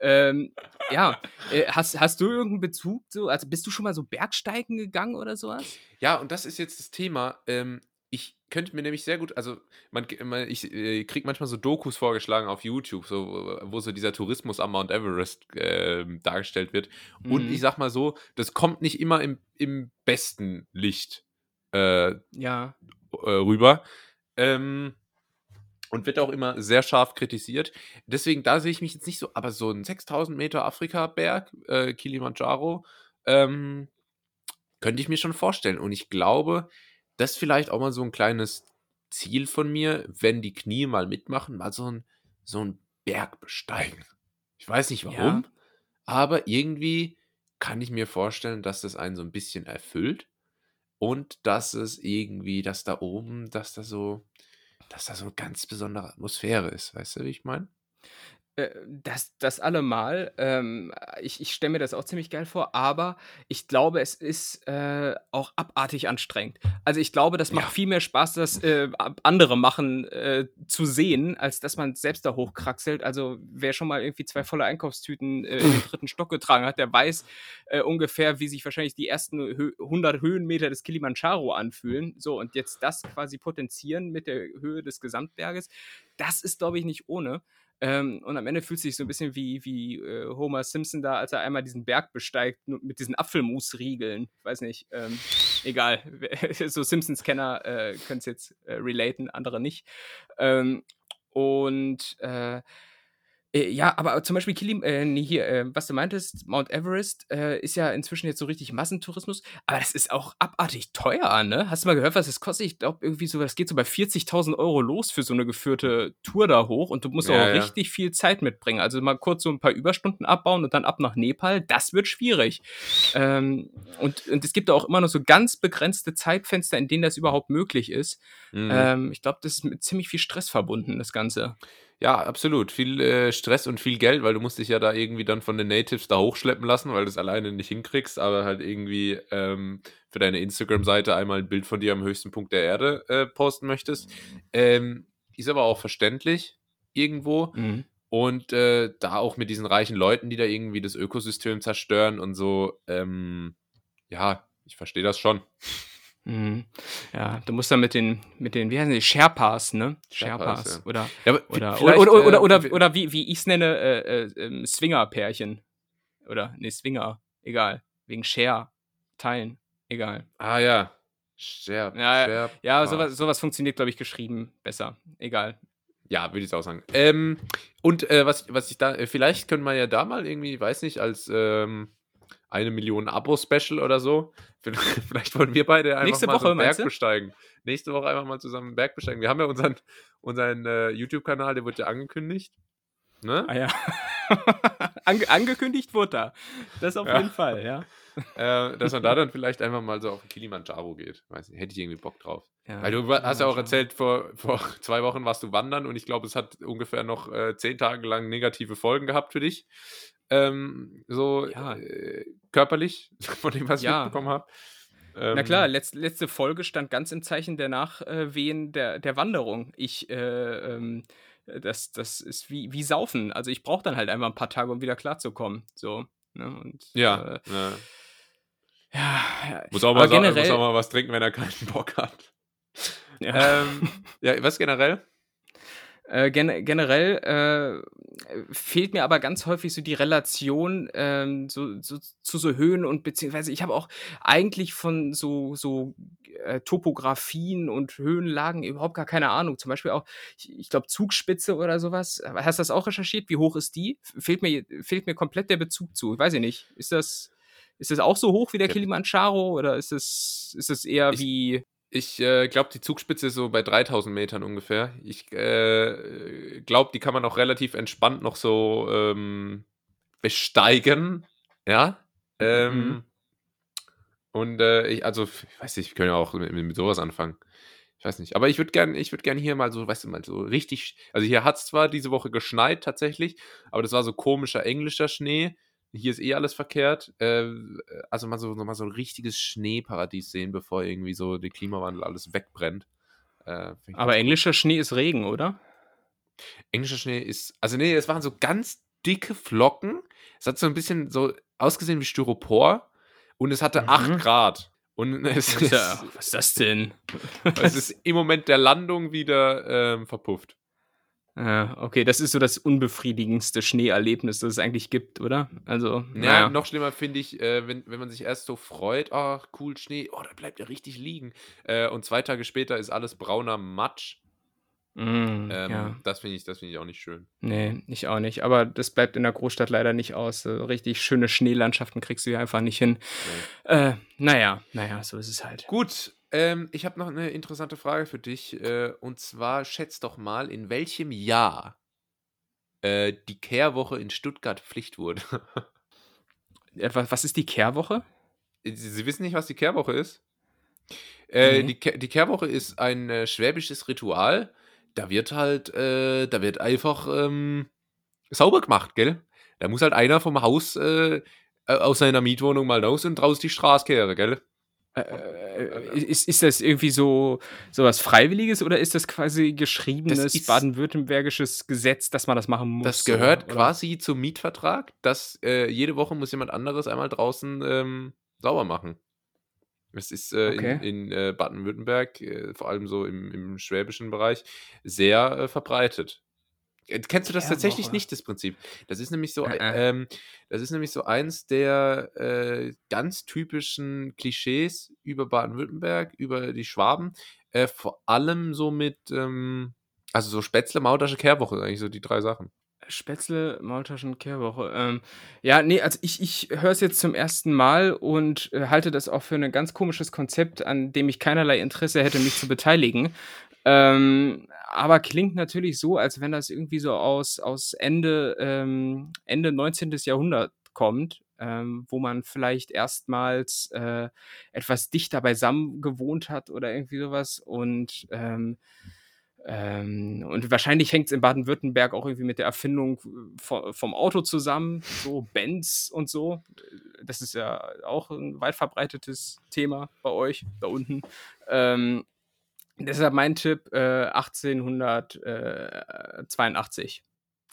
Ähm, ja, äh, hast, hast du irgendeinen Bezug so, also bist du schon mal so Bergsteigen gegangen oder sowas? Ja, und das ist jetzt das Thema. Ähm, ich könnte mir nämlich sehr gut, also man, man, ich äh, kriege manchmal so Dokus vorgeschlagen auf YouTube, so, wo- so dieser Tourismus am Mount Everest ähm, dargestellt wird. Und Mhm. ich sag mal so, das kommt nicht immer im, im besten Licht äh, Ja. äh, rüber. Ähm, und wird auch immer sehr scharf kritisiert. Deswegen, da sehe ich mich jetzt nicht so, aber so ein 6000 Meter Afrika-Berg, äh, Kilimanjaro, ähm, könnte ich mir schon vorstellen. Und ich glaube, das ist vielleicht auch mal so ein kleines Ziel von mir, wenn die Knie mal mitmachen, mal so ein, so ein Berg besteigen. Ich weiß nicht warum, Ja. aber irgendwie kann ich mir vorstellen, dass das einen so ein bisschen erfüllt und dass es irgendwie, dass da oben, dass da so, dass da so eine ganz besondere Atmosphäre ist. Weißt du, wie ich meine? Äh, das, das allemal. Ähm, ich ich stelle mir das auch ziemlich geil vor, aber ich glaube, es ist äh, auch abartig anstrengend. Also ich glaube, das macht Ja. viel mehr Spaß, das äh, andere machen äh, zu sehen, als dass man selbst da hochkraxelt. Also wer schon mal irgendwie zwei volle Einkaufstüten äh, in den dritten Stock getragen hat, der weiß äh, ungefähr, wie sich wahrscheinlich die ersten Hö 100 Höhenmeter des Kilimanjaro anfühlen. So, und jetzt das quasi potenzieren mit der Höhe des Gesamtberges, das ist, glaube ich, nicht ohne. Ähm, und am Ende fühlt sich so ein bisschen wie, wie äh, Homer Simpson da, als er einmal diesen Berg besteigt, mit diesen Apfelmusriegeln. Weiß nicht, ähm, egal. so Simpsons-Kenner äh, können es jetzt äh, relaten, andere nicht. Ähm, und äh, ja, aber zum Beispiel Kilim, äh, nee, hier, äh, was du meintest, Mount Everest äh, ist ja inzwischen jetzt so richtig Massentourismus, aber das ist auch abartig teuer, ne? Hast du mal gehört, was das kostet? Ich glaube, irgendwie so, das geht so bei 40.000 Euro los für so eine geführte Tour da hoch und du musst Ja, auch ja. richtig viel Zeit mitbringen. Also mal kurz so ein paar Überstunden abbauen und dann ab nach Nepal, das wird schwierig. Ähm, und, und es gibt auch immer nur so ganz begrenzte Zeitfenster, in denen das überhaupt möglich ist. Mhm. Ähm, ich glaube, das ist mit ziemlich viel Stress verbunden, das Ganze. Ja, absolut. Viel äh, Stress und viel Geld, weil du musst dich ja da irgendwie dann von den Natives da hochschleppen lassen, weil du es alleine nicht hinkriegst, aber halt irgendwie ähm, für deine Instagram-Seite einmal ein Bild von dir am höchsten Punkt der Erde äh, posten möchtest. Ähm, ist aber auch verständlich irgendwo. Mhm. Und äh, da auch mit diesen reichen Leuten, die da irgendwie das Ökosystem zerstören und so, ähm, ja, ich verstehe das schon. Mhm. Ja, du musst da mit den, mit den, wie heißen die, Sherpas, ne? Sherpas, Sherpas. ja. Oder, Ja, oder, oder, oder, äh, oder, oder, wir- oder wie, wie ich es nenne, äh, äh, ähm, Swinger-Pärchen. Oder, ne, Swinger, egal. Wegen Share, teilen, egal. Ah ja. Scherb, Ja, Scherb, Ja, sowas, sowas funktioniert, glaube ich, geschrieben besser. Egal. Ja, würde ich auch sagen. Ähm, und äh, was, was ich da, äh, vielleicht können wir ja da mal irgendwie, weiß nicht, als ähm, eine Million Abo-Special oder so. Vielleicht wollen wir beide einfach Nächste mal so Woche, einen Berg besteigen. Nächste Woche einfach mal zusammen einen Berg besteigen. Wir haben ja unseren, unseren äh, YouTube-Kanal, der wird ja angekündigt. Ne? Ah ja. Ange angekündigt wurde da. Das auf Ja. jeden Fall, ja. Äh, dass man da dann vielleicht einfach mal so auf den Kilimanjaro geht. Weiß nicht, hätte ich irgendwie Bock drauf. ja. Weil du hast ja auch erzählt, vor, vor zwei Wochen warst du wandern und ich glaube, es hat ungefähr noch äh, zehn Tage lang negative Folgen gehabt für dich. Ähm, so Ja. äh, körperlich, von dem, was ich Ja. mitbekommen habe. Ähm, Na klar, letz, letzte Folge stand ganz im Zeichen der Nachwehen der, der Wanderung. Ich, äh, ähm, das, das ist wie, wie Saufen. Also ich brauche dann halt einfach ein paar Tage, um wieder klarzukommen. So. Ne? Und, Ja, Äh, ja. ja. Muss, auch mal generell- muss auch mal was trinken, wenn er keinen Bock hat. ja. ähm, ja, was generell? Äh, gen generell äh, fehlt mir aber ganz häufig so die Relation ähm, so, so, zu so Höhen und beziehungsweise ich habe auch eigentlich von so, so äh, Topografien und Höhenlagen überhaupt gar keine Ahnung. Zum Beispiel auch, ich, ich glaube, Zugspitze oder sowas. Hast du das auch recherchiert? Wie hoch ist die? Fehlt mir, fehlt mir komplett der Bezug zu. Weiß ich nicht. Ist das, ist das auch so hoch wie der Ja. Kilimanjaro oder ist es, ist es eher Ich- wie. Ich äh, glaube, die Zugspitze ist so bei 3000 Metern ungefähr. Ich äh, glaube, die kann man auch relativ entspannt noch so ähm, besteigen. Ja. Ähm, Mhm. Und äh, ich, also, ich weiß nicht, wir können ja auch mit, mit sowas anfangen. Ich weiß nicht. Aber ich würde gerne würd gern hier mal so, weißt du, mal so richtig. Also, hier hat es zwar diese Woche geschneit tatsächlich, aber das war so komischer englischer Schnee. Hier ist eh alles verkehrt. Äh, also mal so, mal so ein richtiges Schneeparadies sehen, bevor irgendwie so der Klimawandel alles wegbrennt. Äh, Aber englischer Schnee ist Regen, oder? Englischer Schnee ist, also nee, es waren so ganz dicke Flocken. Es hat so ein bisschen so ausgesehen wie Styropor und es hatte Mhm. 8 Grad. Und es Was ist, ja, was ist das denn? es ist im Moment der Landung wieder ähm, verpufft. Ja, okay, das ist so das unbefriedigendste Schneeerlebnis, das es eigentlich gibt, oder? Also, Ja, naja. noch schlimmer finde ich, äh, wenn, wenn man sich erst so freut, ach, cool, Schnee, oh, da bleibt er richtig liegen. Äh, und zwei Tage später ist alles brauner Matsch. Mm, Ähm, ja, Das finde ich, das finde ich auch nicht schön. nee, ich auch nicht. Aber das bleibt in der Großstadt leider nicht aus. So richtig schöne Schneelandschaften kriegst du hier einfach nicht hin. Äh, naja, naja, so ist es halt. Gut, ähm, ich habe noch eine interessante Frage für dich. Äh, und zwar schätz doch mal, in welchem Jahr äh, die Kehrwoche in Stuttgart Pflicht wurde. Etwa, was ist die Kehrwoche? Sie, Sie wissen nicht, was die Kehrwoche ist? Äh, Nee. die, Ke die Kehrwoche ist ein äh, schwäbisches Ritual. Da wird halt, äh, da wird einfach ähm, sauber gemacht, gell? Da muss halt einer vom Haus äh, äh, aus seiner Mietwohnung mal raus und draußen die Straße kehren, gell? Äh, äh, ist, ist das irgendwie so was Freiwilliges oder ist das quasi geschriebenes baden-württembergisches Gesetz, dass man das machen muss? Das gehört oder? quasi zum Mietvertrag, dass äh, jede Woche muss jemand anderes einmal draußen ähm, sauber machen. Es ist äh, Okay. in, in äh, Baden-Württemberg, äh, vor allem so im, im schwäbischen Bereich, sehr äh, verbreitet. Äh, Kennst du das tatsächlich Kehrwoche. nicht, das Prinzip? Das ist nämlich so, Äh, äh, ähm, das ist nämlich so eins der äh, ganz typischen Klischees über Baden-Württemberg, über die Schwaben, äh, vor allem so mit, ähm, also so Spätzle, Mautasche, Kehrwoche, eigentlich so die drei Sachen. Spätzle, Maultaschen, Kehrwoche. Ähm, ja, nee, also ich, ich höre es jetzt zum ersten Mal und äh, halte das auch für ein ganz komisches Konzept, an dem ich keinerlei Interesse hätte, mich zu beteiligen. Ähm, aber klingt natürlich so, als wenn das irgendwie so aus, aus Ende, ähm, Ende 19. Jahrhundert kommt, ähm, wo man vielleicht erstmals äh, etwas dichter beisammen gewohnt hat oder irgendwie sowas und ähm, Ähm, und wahrscheinlich hängt es in Baden-Württemberg auch irgendwie mit der Erfindung vo vom Auto zusammen, so Benz und so. Das ist ja auch ein weit verbreitetes Thema bei euch da unten. Deshalb mein Tipp äh, 1882.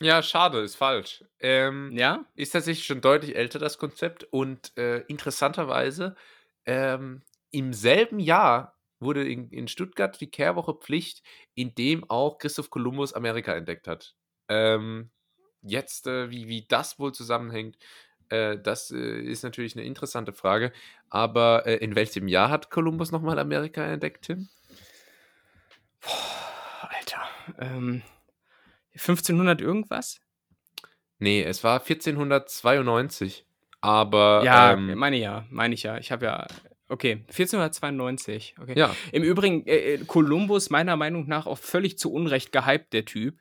Ja, schade, ist falsch. Ähm, Ja? ist tatsächlich schon deutlich älter, das Konzept. Und äh, interessanterweise, ähm, im selben Jahr wurde in, in Stuttgart die Kehrwoche Pflicht, in dem auch Christoph Kolumbus Amerika entdeckt hat. Ähm, jetzt, äh, wie, wie das wohl zusammenhängt, äh, das äh, ist natürlich eine interessante Frage. Aber äh, in welchem Jahr hat Kolumbus nochmal Amerika entdeckt, Tim? Boah, Alter. Ähm, 1500 irgendwas? Nee, es war 1492. Aber Ja, ähm, meine ja, meine ich ja. Ich habe ja. Okay, 1492. Okay. ja, Im Übrigen, äh, äh, Kolumbus meiner Meinung nach auch völlig zu Unrecht gehypt, der Typ.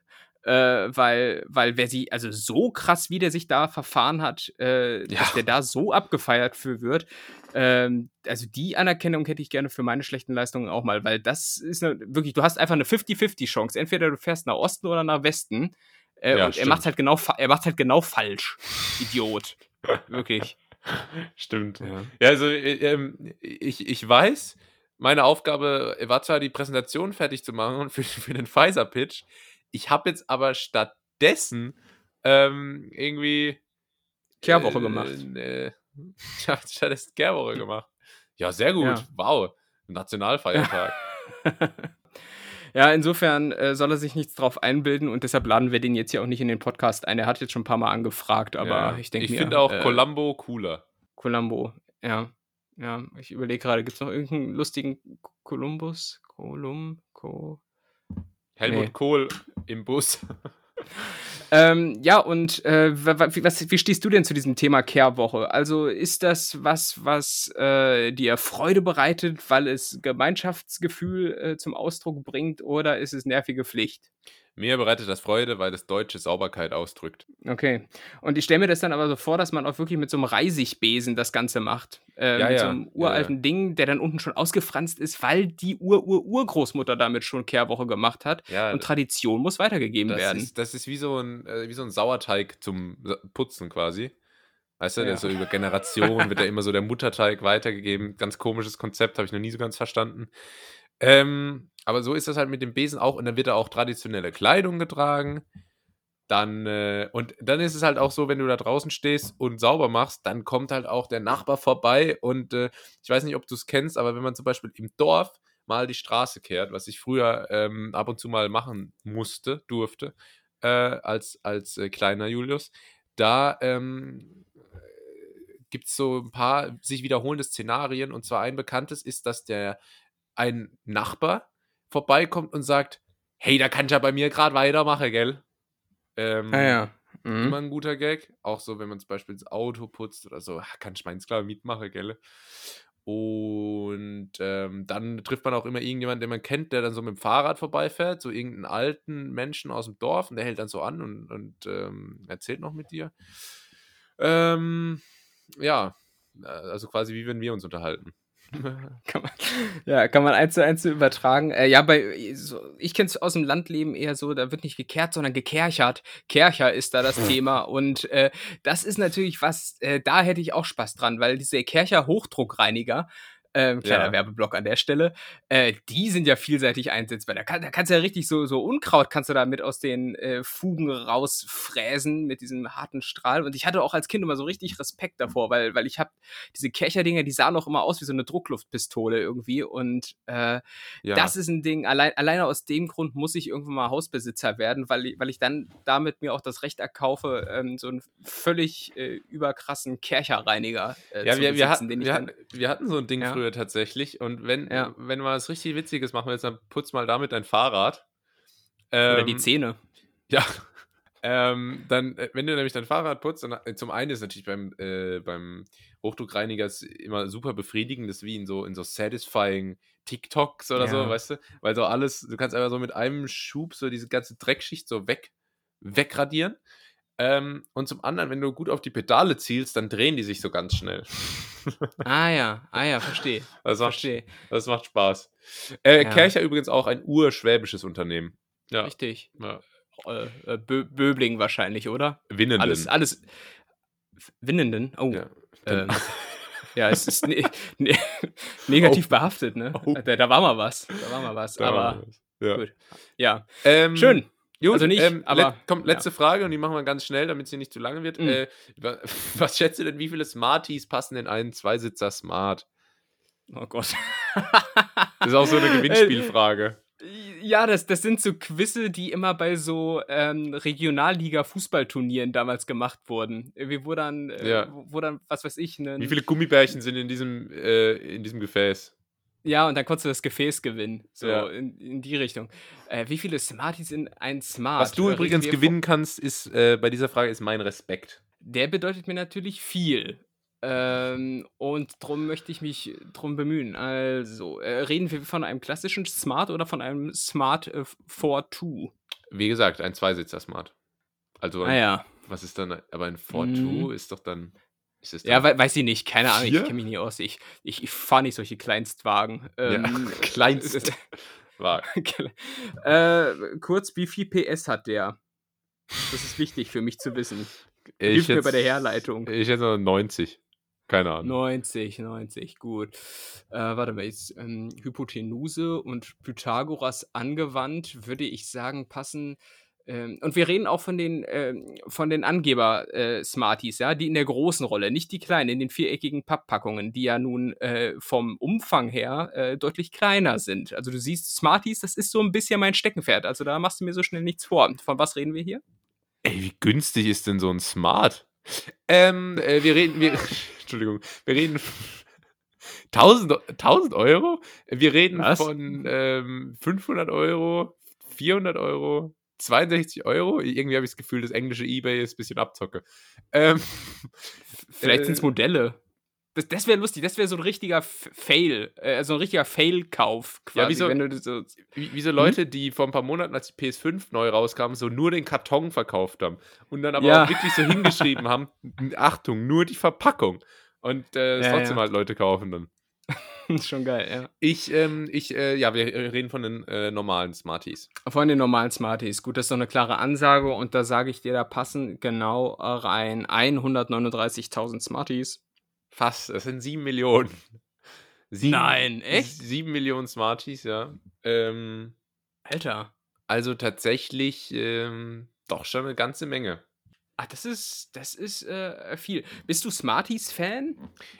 Äh, weil, weil wer sie, also so krass, wie der sich da verfahren hat, äh, Ja. dass der da so abgefeiert für wird. Ähm, also die Anerkennung hätte ich gerne für meine schlechten Leistungen auch mal, weil das ist eine, wirklich, du hast einfach eine 50-50-Chance. Entweder du fährst nach Osten oder nach Westen. Äh, Ja, und er stimmt. macht halt genau, er macht halt genau falsch. Idiot. Wirklich. stimmt. Ja. Ja, also äh, ähm, ich, ich weiß, meine Aufgabe war zwar die Präsentation fertig zu machen für, für den Pfizer-Pitch. Ich habe jetzt aber stattdessen ähm, irgendwie Kehrwoche äh, gemacht. Äh, ich habe stattdessen Kehrwoche gemacht. Ja, sehr gut. Ja. Wow. Nationalfeiertag. Ja, insofern äh, soll er sich nichts drauf einbilden und deshalb laden wir den jetzt hier auch nicht in den Podcast ein. Er hat jetzt schon ein paar Mal angefragt, aber ja. ich denke Ich finde auch äh, Columbo cooler. Columbo, ja. Ja, ich überlege gerade, gibt es noch irgendeinen lustigen Columbus? Colum, Co. Helmut nee. Kohl im Bus. Ähm, ja, und äh, was, wie stehst du denn zu diesem Thema Kehrwoche? Also ist das was, was äh, dir Freude bereitet, weil es Gemeinschaftsgefühl äh, zum Ausdruck bringt, oder ist es nervige Pflicht? Mir bereitet das Freude, weil das deutsche Sauberkeit ausdrückt. Okay. Und ich stelle mir das dann aber so vor, dass man auch wirklich mit so einem Reisigbesen das Ganze macht. Äh, Ja, mit ja. so einem Ja, uralten Ding, der dann unten schon ausgefranst ist, weil die Ur-Ur-Urgroßmutter damit schon Kehrwoche gemacht hat. Ja, Und Tradition muss weitergegeben Das werden. ist, das ist wie so ein, äh, wie so ein Sauerteig zum Putzen quasi. Weißt du, der Ja. ist so über Generationen wird da immer so der Mutterteig weitergegeben. Ganz komisches Konzept, habe ich noch nie so ganz verstanden. Ähm, aber so ist das halt mit dem Besen auch. Und dann wird da auch traditionelle Kleidung getragen. Dann, äh, und dann ist es halt auch so, wenn du da draußen stehst und sauber machst, dann kommt halt auch der Nachbar vorbei. Und äh, ich weiß nicht, ob du es kennst, aber wenn man zum Beispiel im Dorf mal die Straße kehrt, was ich früher ähm, ab und zu mal machen musste, durfte, äh, als, als äh, kleiner Julius, da ähm, gibt es so ein paar sich wiederholende Szenarien. Und zwar ein bekanntes ist, dass der ein Nachbar vorbeikommt und sagt, hey, da kann ich ja bei mir gerade weitermachen, gell? Ähm, Ah ja. Mhm. Immer ein guter Gag. Auch so, wenn man zum Beispiel das Auto putzt oder so, "Ah, kann ich meins klar mitmachen, gell? Und ähm, dann trifft man auch immer irgendjemanden, den man kennt, der dann so mit dem Fahrrad vorbeifährt, so irgendeinen alten Menschen aus dem Dorf und der hält dann so an und, und ähm, erzählt noch mit dir. Ähm, ja, äh, also quasi wie wenn wir uns unterhalten. Kann man, ja, kann man eins zu eins übertragen. Äh, ja, bei so, ich kenne es aus dem Landleben eher so, da wird nicht gekehrt, sondern gekerchert. Kercher ist da das Thema. Und äh, das ist natürlich was, äh, da hätte ich auch Spaß dran, weil diese Kercher Hochdruckreiniger, ähm, kleiner Ja. Werbeblock an der Stelle, äh, die sind ja vielseitig einsetzbar. Da, kann, da kannst du ja richtig so, so Unkraut kannst du da mit aus den äh, Fugen rausfräsen mit diesem harten Strahl. Und ich hatte auch als Kind immer so richtig Respekt davor, weil, weil ich habe diese Kercherdinger, die sahen auch immer aus wie so eine Druckluftpistole irgendwie. Und äh, ja. das ist ein Ding, allein, alleine aus dem Grund muss ich irgendwann mal Hausbesitzer werden, weil, ich- weil ich dann damit mir auch das Recht erkaufe, ähm, so einen völlig äh, überkrassen Kercherreiniger äh, Ja, zu wir, wir, besitzen, hatten, den ich wir, hatten, wir hatten so ein Ding Ja. früher tatsächlich. Und wenn, Ja. wenn wir was richtig Witziges machen willst, dann putz mal damit dein Fahrrad. Oder Ähm, die Zähne. Ja. Ähm, dann, äh, wenn du nämlich dein Fahrrad putzt, dann, äh, zum einen ist natürlich beim, äh, beim Hochdruckreiniger immer super befriedigend, das wie in so, in so satisfying TikToks oder so, Ja. weißt du? Weil so alles, du kannst einfach so mit einem Schub so diese ganze Dreckschicht so weg, wegradieren. Ähm, und zum anderen, wenn du gut auf die Pedale zielst, dann drehen die sich so ganz schnell. Ah ja, ah ja, verstehe. Das macht, Verstehe. das macht Spaß. Äh, Ja. Kercher übrigens auch ein urschwäbisches Unternehmen. Ja. Richtig. ja. Äh, äh, Bö Böbling wahrscheinlich, oder? Winnenden. Alles, alles. Winnenden? Oh. Ja. Ähm, ja, es ist ne ne negativ behaftet, ne? Oh. Da, da war mal was. Da war mal was. Da aber was. ja. gut. ja, Ähm, schön. Gut, Also nicht, ähm, aber- let, komm, letzte Frage und die machen wir ganz schnell, damit sie nicht zu lange wird. Mhm. Äh, wa- was schätzt du denn, wie viele Smarties passen in einen Zweisitzer Smart? Oh Gott. Das ist auch so eine Gewinnspielfrage. Ja, das, das sind so Quizze, die immer bei so ähm, Regionalliga-Fußballturnieren damals gemacht wurden. Irgendwie, wo dann, äh, Ja. wo, wo dann, was weiß ich, ne, Wie viele Gummibärchen sind in diesem, äh, in diesem Gefäß? Ja, und dann konntest du das Gefäß gewinnen. So Ja. in, in die Richtung. Äh, wie viele Smarties in ein Smart? Was du Äh, übrigens gewinnen kannst, ist äh, bei dieser Frage ist mein Respekt. Der bedeutet mir natürlich viel. Ähm, und darum möchte ich mich drum bemühen. Also, äh, reden wir von einem klassischen Smart oder von einem Smart äh, 4-2? Wie gesagt, ein Zweisitzer Smart. Also, Ah ja. was ist dann, aber ein 4 Mhm. ist doch dann, Ja, we weiß ich nicht. Keine Ahnung. Ich Vier? kenne mich nicht aus. Ich, ich, ich fahre nicht solche Kleinstwagen. Ähm, Kleinst. war. äh, kurz, wie viel PS hat der? Das ist wichtig für mich zu wissen. Hilf Ich mir bei der Herleitung. Ich hätte noch 90. Keine Ahnung. 90, 90, gut. Äh, warte mal, jetzt ähm, Hypotenuse und Pythagoras angewandt, würde ich sagen, passen. Ähm, und wir reden auch von den, ähm, von den Angeber-Smarties, ja, die in der großen Rolle, nicht die kleinen, in den viereckigen Papppackungen, die ja nun äh, vom Umfang her äh, deutlich kleiner sind. Also du siehst, Smarties, das ist so ein bisschen mein Steckenpferd. Also da machst du mir so schnell nichts vor. Von was reden wir hier? Ey, wie günstig ist denn so ein Smart? Ähm, äh, wir reden, wir, Entschuldigung, wir reden 1000, 1000 Euro? Wir reden Was? von ähm, 500 Euro, 400 Euro, 62 Euro. Irgendwie habe ich das Gefühl, das englische Ebay ist ein bisschen Abzocke. Ähm, Vielleicht Äh, sind es Modelle. Das, das wäre lustig, das wäre so ein richtiger Fail, äh, so ein richtiger Fail-Kauf quasi. Ja, wie so- wenn du so, wie, wie so Leute, die vor ein paar Monaten, als die PS5 neu rauskam, so nur den Karton verkauft haben und dann aber Ja. auch wirklich so hingeschrieben haben, Achtung, nur die Verpackung. Und äh, Ja, trotzdem ja. halt Leute kaufen dann. schon geil, ja. Ich, ähm, ich, äh, ja, wir äh, reden von den äh, normalen Smarties. Von den normalen Smarties. Gut, das ist doch eine klare Ansage und da sage ich dir, da passen genau rein 139.000 Smarties. Fast, das sind sieben Millionen. Sieben, Nein, echt? Sieben Millionen Smarties, ja. Ähm, Alter. also tatsächlich ähm, doch schon eine ganze Menge. Ah, das ist, das ist äh, viel. Bist du Smarties-Fan?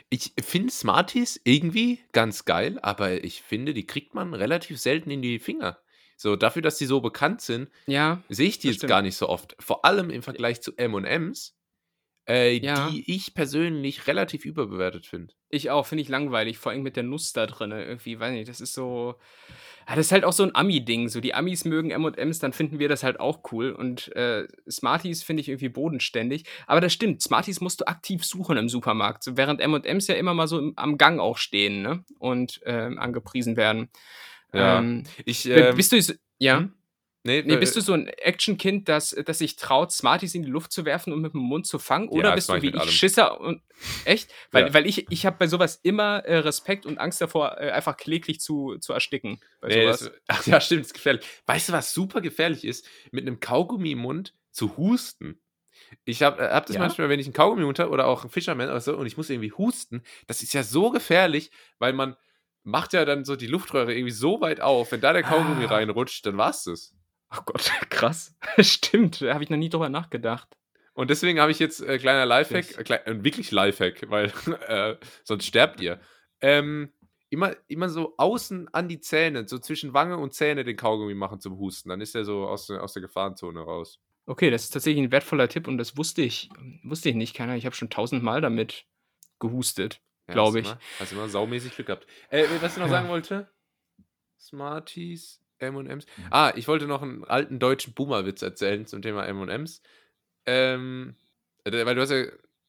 Ich finde Smarties irgendwie ganz geil, aber ich finde, die kriegt man relativ selten in die Finger. So, dafür, dass die so bekannt sind, Ja. sehe ich die jetzt stimmt. gar nicht so oft. Vor allem im Vergleich zu M&M's, äh, Ja. die ich persönlich relativ überbewertet finde. Ich auch, finde ich langweilig, vor allem mit der Nuss da drin. Irgendwie, weiß nicht, das ist so. Ja, das ist halt auch so ein Ami-Ding. So, die Amis mögen MMs, dann finden wir das halt auch cool. Und äh, Smarties finde ich irgendwie bodenständig. Aber das stimmt, Smarties musst du aktiv suchen im Supermarkt. So, während MMs ja immer mal so im, am Gang auch stehen, ne? Und ähm, angepriesen werden. Ja. Ähm, Ich, ähm, bist du. Ja? hm? Nee, Nee, äh, bist du so ein Actionkind, das, das sich traut, Smarties in die Luft zu werfen und mit dem Mund zu fangen? Oder das bist du wie ich allem. Schisser und. Echt? Weil, Ja. weil ich, ich habe bei sowas immer äh, Respekt und Angst davor, äh, einfach kläglich zu, zu ersticken. Nee, das, ach ja, stimmt, ist gefährlich. Weißt du, was super gefährlich ist? Mit einem Kaugummi im Mund zu husten. Ich habe hab das Ja? manchmal, wenn ich einen Kaugummi unter habe oder auch einen Fisherman oder so und ich muss irgendwie husten. Das ist ja so gefährlich, weil man macht ja dann so die Luftröhre irgendwie so weit auf. Wenn da der Kaugummi Ah. reinrutscht, dann war's das. Ach Gott, krass. Stimmt, da habe ich noch nie drüber nachgedacht. Und deswegen habe ich jetzt äh, kleiner Lifehack, äh, klei- äh, wirklich Lifehack, weil äh, sonst sterbt ihr. Ähm, immer, immer so außen an die Zähne, so zwischen Wange und Zähne den Kaugummi machen zum Husten. Dann ist er so aus, der- aus der Gefahrenzone raus. Okay, das ist tatsächlich ein wertvoller Tipp und das wusste ich, wusste ich nicht. Keiner, ich habe schon tausendmal damit gehustet. Ja, Glaub hast du ich. Mal, hast du immer saumäßig Glück gehabt. Äh, was ich noch sagen wollte? Smarties, M&M's. Ah, ich wollte noch einen alten deutschen Boomer-Witz erzählen zum Thema M&M's. Ähm, äh, weil du hast ja,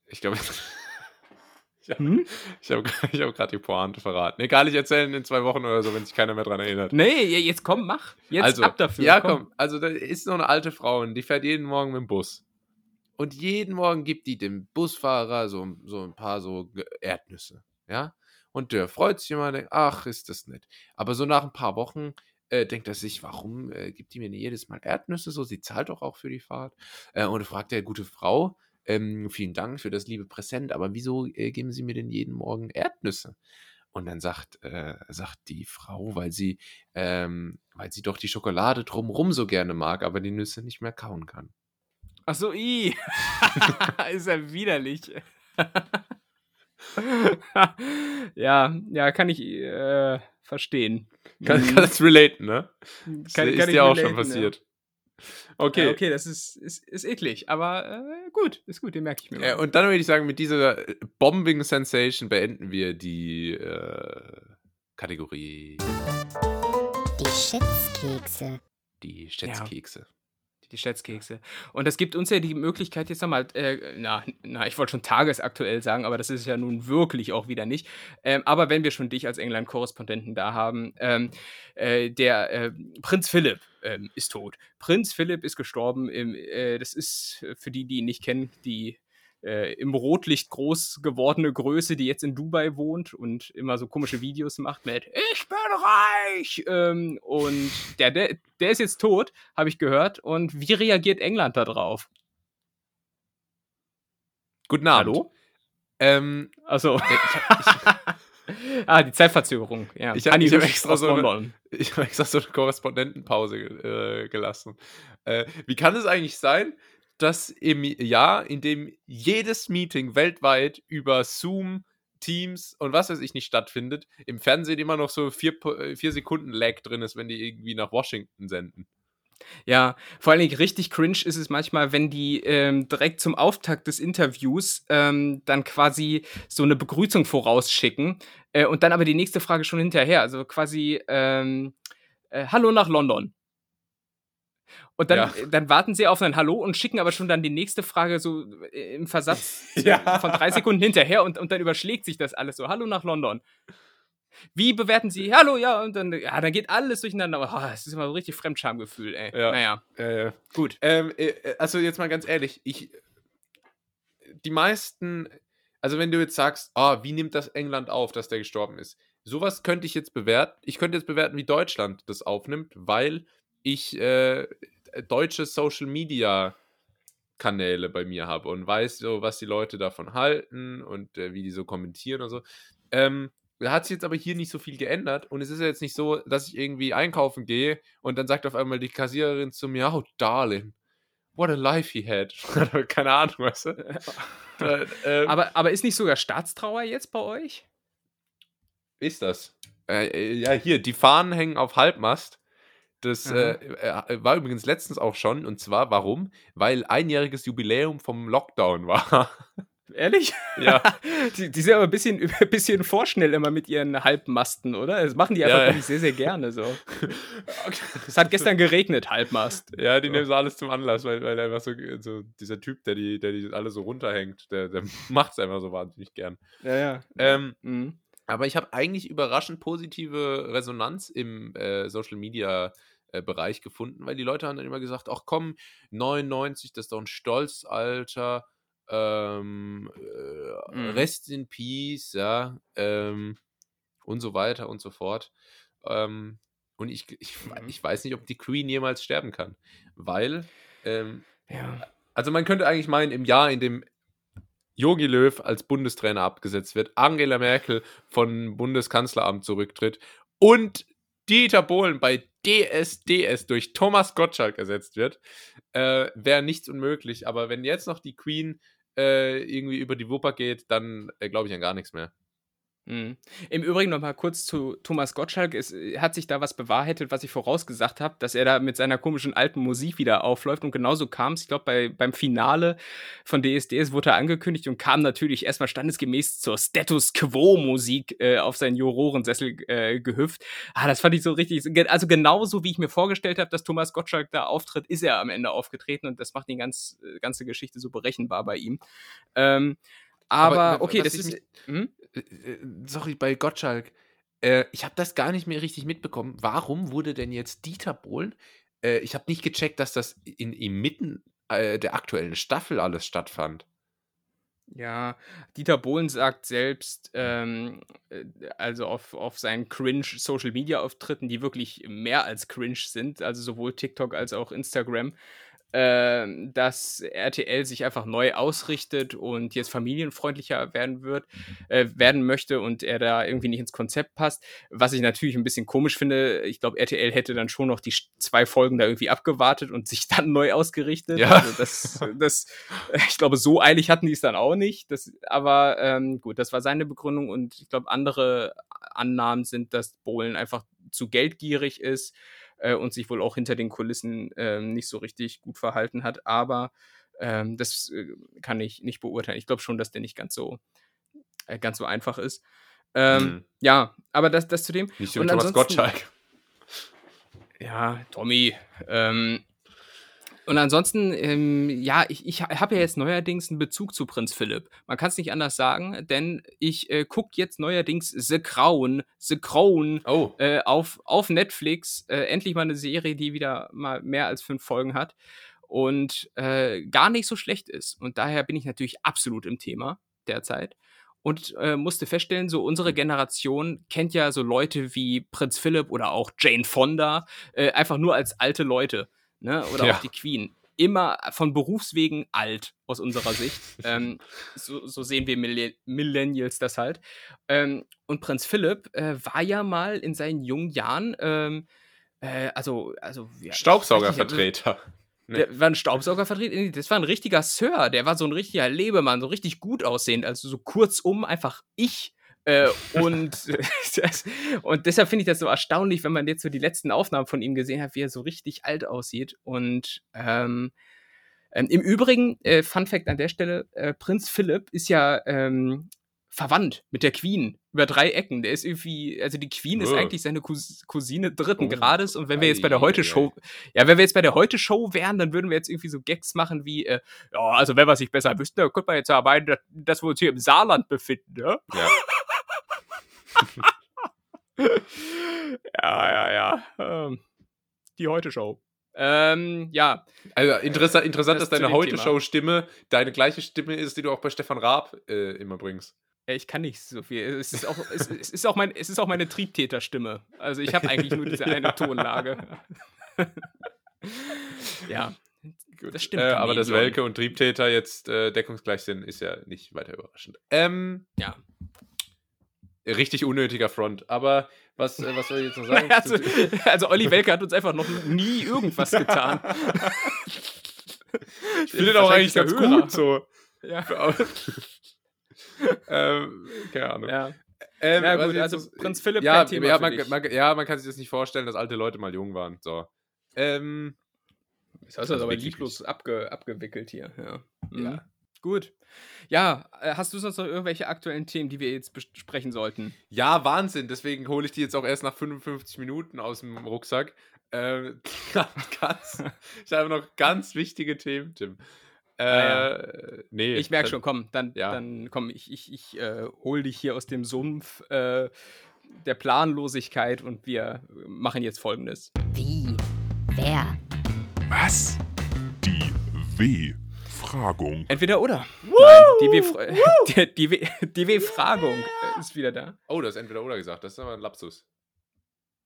ich glaube, ich habe Hm? ich hab, hab gerade die Pointe verraten. Egal, ich erzähle in zwei Wochen oder so, wenn sich keiner mehr dran erinnert. Nee, je- jetzt komm, mach. Jetzt also, ab dafür. Ja, komm. Also, da ist noch eine alte Frau und die fährt jeden Morgen mit dem Bus. Und jeden Morgen gibt die dem Busfahrer so, so ein paar so Erdnüsse. Ja. Und der freut sich immer und denkt, ach, ist das nett. Aber so nach ein paar Wochen äh, denkt er sich, warum äh, gibt die mir jedes Mal Erdnüsse so? Sie zahlt doch auch für die Fahrt. Äh, und fragt der gute Frau, ähm, vielen Dank für das liebe Präsent, aber wieso äh, geben Sie mir denn jeden Morgen Erdnüsse? Und dann sagt, äh, sagt die Frau, weil sie, ähm, weil sie doch die Schokolade drumrum so gerne mag, aber die Nüsse nicht mehr kauen kann. Ach so, i. ist ja widerlich. ja, ja, kann ich äh, verstehen. Kann, Mhm. kannst relaten, ne? Kann, ist kann ist ich dir auch schon relaten, ja. passiert. Okay, Okay. okay, das ist, ist, ist eklig, aber äh, gut, ist gut, den merke ich mir. Äh, mal. und dann würde ich sagen, mit dieser äh, Bombing Sensation beenden wir die äh, Kategorie Die Schätzkekse. die Schätzkekse. Die Schätzkekse. Und das gibt uns ja die Möglichkeit, jetzt nochmal, äh, na, na, ich wollte schon tagesaktuell sagen, aber das ist ja nun wirklich auch wieder nicht. Ähm, aber wenn wir schon dich als England-Korrespondenten da haben, ähm, äh, der äh, Prinz Philipp ähm, ist tot. Prinz Philipp ist gestorben. Im, äh, das ist äh, für die, die ihn nicht kennen, die äh, im Rotlicht groß gewordene Größe, die jetzt in Dubai wohnt und immer so komische Videos macht mit Ich bin reich! Ähm, und der, der, der ist jetzt tot, habe ich gehört. Und wie reagiert England darauf? Guten Abend. Hallo? Ähm, Also. ich hab- ah, die Zeitverzögerung. Ja. Ich hab- hab Hüsch extra so eine-. Ich habe extra so eine Korrespondentenpause äh, gelassen. Äh, wie kann es eigentlich sein, dass im Jahr, in dem jedes Meeting weltweit über Zoom, Teams und was weiß ich nicht stattfindet, im Fernsehen immer noch so vier, äh, vier Sekunden Lag drin ist, wenn die irgendwie nach Washington senden? Ja, vor allen Dingen richtig cringe ist es manchmal, wenn die ähm, direkt zum Auftakt des Interviews ähm, dann quasi so eine Begrüßung vorausschicken äh, und dann aber die nächste Frage schon hinterher. Also quasi ähm, äh, Hallo nach London. Und dann, Ja. äh, dann warten sie auf ein Hallo und schicken aber schon dann die nächste Frage so äh, im Versatz Ja. von drei Sekunden hinterher und, und dann überschlägt sich das alles so. Hallo nach London. Wie bewerten Sie? Hallo, ja, und dann, ja, dann geht alles durcheinander. Oh, das ist immer so richtig Fremdschamgefühl, ey. Ja. Naja, Äh, gut. Ähm, äh, also jetzt mal ganz ehrlich, ich die meisten, also wenn du jetzt sagst, ah, wie nimmt das England auf, dass der gestorben ist? Sowas könnte ich jetzt bewerten. Ich könnte jetzt bewerten, wie Deutschland das aufnimmt, weil ich äh, deutsche Social Media Kanäle bei mir habe und weiß so, was die Leute davon halten und äh, wie die so kommentieren und so. Ähm, da hat sich jetzt aber hier nicht so viel geändert und es ist ja jetzt nicht so, dass ich irgendwie einkaufen gehe und dann sagt auf einmal die Kassiererin zu mir, oh, darling, what a life he had. Keine Ahnung, weißt du? Äh, ähm, Aber, aber ist nicht sogar Staatstrauer jetzt bei euch? ist das? Äh, äh, ja, hier, die Fahnen hängen auf Halbmast. Das Aha. äh, äh, war übrigens letztens auch schon. Und zwar, warum? Weil einjähriges Jubiläum vom Lockdown war. Ehrlich? ja. Die, die sind aber ein bisschen, ein bisschen vorschnell immer mit ihren Halbmasten, oder? Das machen die einfach Ja, ja. sehr, sehr gerne so. Es hat gestern geregnet, Halbmast. Ja, die So. nehmen so alles zum Anlass, weil, weil einfach so, so dieser Typ, der die, der die alle so runterhängt, der, der macht es einfach so wahnsinnig gern. Ja, ja. Ähm, Mhm. Aber ich habe eigentlich überraschend positive Resonanz im äh, Social Media äh, Bereich gefunden, weil die Leute haben dann immer gesagt, ach komm, 99, das ist doch ein Stolzalter, ähm, äh, Mhm. Rest in Peace, ja, ähm, und so weiter und so fort. Ähm, und ich, ich, Mhm. ich weiß nicht, ob die Queen jemals sterben kann, weil, ähm, Ja. also man könnte eigentlich meinen, im Jahr, in dem Jogi Löw als Bundestrainer abgesetzt wird, Angela Merkel von Bundeskanzleramt zurücktritt und Dieter Bohlen bei DSDS durch Thomas Gottschalk ersetzt wird, äh, wäre nichts unmöglich. Aber wenn jetzt noch die Queen äh, irgendwie über die Wupper geht, dann äh, glaube ich an gar nichts mehr. Mhm. Im Übrigen noch mal kurz zu Thomas Gottschalk. Es äh, hat sich da was bewahrheitet, was ich vorausgesagt habe, dass er da mit seiner komischen alten Musik wieder aufläuft. Und genauso kam es, ich glaube, bei, beim Finale von DSDS wurde er angekündigt und kam natürlich erstmal standesgemäß zur Status Quo-Musik äh, auf seinen Jurorensessel äh, gehüpft. Ah, das fand ich so richtig. Also genauso wie ich mir vorgestellt habe, dass Thomas Gottschalk da auftritt, ist er am Ende aufgetreten und das macht die ganz, äh, ganze Geschichte so berechenbar bei ihm. Ähm, aber, Aber, okay, das ist. Hm? Äh, äh, sorry, bei Gottschalk. Äh, ich habe das gar nicht mehr richtig mitbekommen. Warum wurde denn jetzt Dieter Bohlen? Äh, ich habe nicht gecheckt, dass das in, inmitten äh, der aktuellen Staffel alles stattfand. Ja, Dieter Bohlen sagt selbst, ähm, äh, also auf, auf seinen Cringe-Social-Media-Auftritten, die wirklich mehr als cringe sind, also sowohl TikTok als auch Instagram, ähm, dass RTL sich einfach neu ausrichtet und jetzt familienfreundlicher werden wird, äh, werden möchte und er da irgendwie nicht ins Konzept passt. Was ich natürlich ein bisschen komisch finde. Ich glaube, RTL hätte dann schon noch die zwei Folgen da irgendwie abgewartet und sich dann neu ausgerichtet. Ja. Also das, das, ich glaube, so eilig hatten die es dann auch nicht. Das, aber ähm, gut, das war seine Begründung und ich glaube, andere Annahmen sind, dass Bohlen einfach zu geldgierig ist äh, und sich wohl auch hinter den Kulissen äh, nicht so richtig gut verhalten hat. Aber ähm, das äh, kann ich nicht beurteilen. Ich glaube schon, dass der nicht ganz so, äh, ganz so einfach ist. Ähm, Mhm. Ja, aber das, das zu dem. Nicht so Thomas Gottschalk. Ja, Tommy. Ähm, und ansonsten, ähm, ja, ich, ich habe ja jetzt neuerdings einen Bezug zu Prinz Philipp. Man kann es nicht anders sagen, denn ich äh, gucke jetzt neuerdings The Crown, The Crown Oh, äh, auf, auf Netflix. Äh, endlich mal eine Serie, die wieder mal mehr als fünf Folgen hat und äh, gar nicht so schlecht ist. Und daher bin ich natürlich absolut im Thema derzeit. Und äh, musste feststellen, so unsere Generation kennt ja so Leute wie Prinz Philipp oder auch Jane Fonda äh, einfach nur als alte Leute. Ne? Oder Ja. auch die Queen. Immer von Berufswegen alt aus unserer Sicht. ähm, so, so sehen wir Millen- Millennials das halt. Ähm, und Prinz Philipp äh, war ja mal in seinen jungen Jahren, ähm, äh, also, also ja, Staubsaugervertreter. der war ein Staubsaugervertreter. Nee, Das war ein richtiger Sir. Der war so ein richtiger Lebemann, so richtig gut aussehend. Also so kurzum einfach ich. Äh, und, und deshalb finde ich das so erstaunlich, wenn man jetzt so die letzten Aufnahmen von ihm gesehen hat, wie er so richtig alt aussieht. Und ähm, ähm, im Übrigen, äh, Fun Fact an der Stelle: äh, Prinz Philipp ist ja ähm, verwandt mit der Queen über drei Ecken. Der ist irgendwie, also die Queen ist Oh. eigentlich seine Cous Cousine dritten Oh. Grades. Und wenn wir jetzt bei der Heute-Show ja, wenn wir jetzt bei der Heute-Show wären, dann würden wir jetzt irgendwie so Gags machen wie, äh, ja, also wenn wir es nicht besser wüssten, dann könnte man jetzt ja meinen, dass, dass wir uns hier im Saarland befinden, ne? Ja. Ja, ja, ja. Ähm, die Heute-Show. Ähm, ja, Also interessant, interessant Das dass deine Heute-Show-Stimme deine gleiche Stimme ist, die du auch bei Stefan Raab äh, immer bringst. ich kann nicht so viel. Es ist auch, es, es ist auch, mein, es ist auch meine Triebtäterstimme. Also ich habe eigentlich nur diese eine Tonlage. ja, das stimmt. Äh, aber dass. Welke und Triebtäter jetzt äh, deckungsgleich sind, ist ja nicht weiter überraschend. Ähm, Ja. Richtig unnötiger Front. Aber was, äh, was soll ich jetzt noch sagen? Also, also Olli Welke hat uns einfach noch nie irgendwas getan. ich finde den auch eigentlich ganz gut so. Ja. ähm, keine Ahnung. ja. Ähm, Ja, was gut, also noch- Prinz Philipp, ja, kein Thema ja, man, man, ja, man kann sich das nicht vorstellen, dass alte Leute mal jung waren. So. Ähm, Das hast du Also aber lieblos abge, abgewickelt hier. Ja. Mhm. Ja. Gut. Ja, äh, hast du sonst noch irgendwelche aktuellen Themen, die wir jetzt besprechen sollten? ja, Wahnsinn. Deswegen hole ich die jetzt auch erst nach 55 Minuten aus dem Rucksack. Ähm, ganz, ich habe noch ganz wichtige Themen, Tim. Äh, Ah, nee. Ich merke schon, komm, dann, ja. dann komm, ich, ich, ich äh, hol dich hier aus dem Sumpf äh, der Planlosigkeit und wir machen jetzt folgendes. Wie? Wer? Was? Die W-Fragung. Entweder oder. Nein, die W- die, die, W- die W-Fragung äh, ist wieder da. Oh, das ist entweder oder gesagt. Das ist aber ein Lapsus.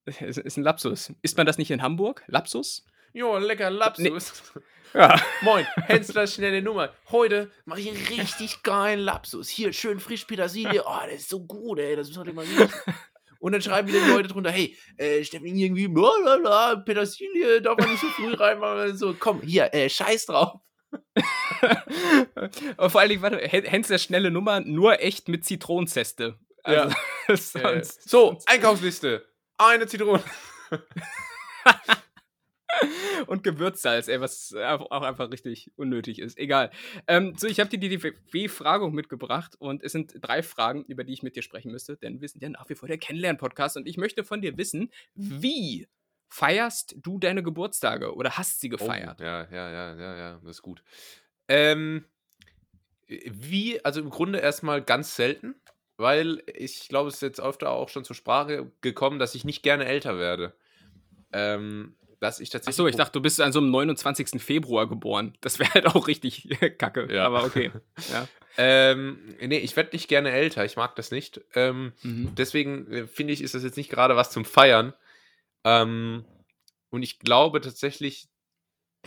Es ist ein Lapsus. Ist man das nicht in Hamburg? Lapsus? Jo, lecker Lapsus. Ja. Moin, Hensler, schnelle Nummer. Heute mache ich einen richtig geilen Lapsus. Hier, schön frisch Petersilie. Oh, das ist so gut, ey. Das muss man mal riechen. Und dann schreiben wieder die Leute drunter, hey, äh, Steffen, irgendwie, blablabla, Petersilie, darf man nicht so früh reinmachen. So, komm, hier, äh, scheiß drauf. Aber vor allen Dingen, warte, Hen- Hensler schnelle Nummer, nur echt mit Zitronenzeste. Also, Äh, sonst, so, Einkaufsliste. Eine Zitrone. und Gewürzsalz, ey, was auch einfach richtig unnötig ist. Egal. Ähm, so, ich habe dir die DW-Fragung mitgebracht und es sind drei Fragen, über die ich mit dir sprechen müsste, denn wir sind ja nach wie vor der Kennenlern-Podcast und ich möchte von dir wissen, wie feierst du deine Geburtstage oder hast sie gefeiert? Oh, ja, ja, ja, ja, ja, das ist gut. Ähm, wie, also im Grunde erstmal ganz selten, weil ich glaube, es ist jetzt öfter auch schon zur Sprache gekommen, dass ich nicht gerne älter werde. Ähm, dass ich tatsächlich. Achso, ich dachte, du bist an so einem 29. Februar geboren. Das wäre halt auch richtig kacke. Ja. Aber okay. Ja. Ähm, nee, ich werde nicht gerne älter, ich mag das nicht. Ähm, Mhm. deswegen äh, finde ich, ist das jetzt nicht gerade was zum Feiern. Ähm, und ich glaube tatsächlich,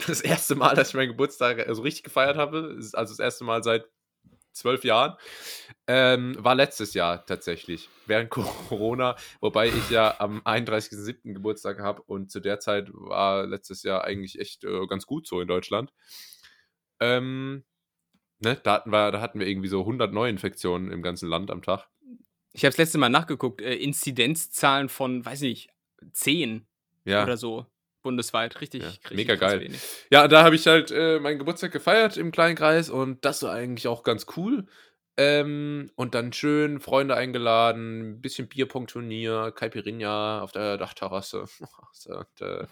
das erste Mal, dass ich meinen Geburtstag äh, so richtig gefeiert habe, also das erste Mal seit zwölf Jahren, ähm, war letztes Jahr tatsächlich, während Corona, wobei ich ja am 31.07. Geburtstag habe und zu der Zeit war letztes Jahr eigentlich echt äh, ganz gut so in Deutschland. Ähm, ne, da, hatten wir, da hatten wir irgendwie so 100 Neuinfektionen im ganzen Land am Tag. Ich habe das letzte Mal nachgeguckt. Äh, Inzidenzzahlen von, weiß nicht, 10 Ja, oder so bundesweit. Richtig, Ja, richtig mega geil. ja da habe ich halt äh, meinen Geburtstag gefeiert im kleinen Kreis und das war eigentlich auch ganz cool. Ähm, und dann schön Freunde eingeladen, ein bisschen Bierpong-Turnier, Caipirinha auf der Dachterrasse. und, äh,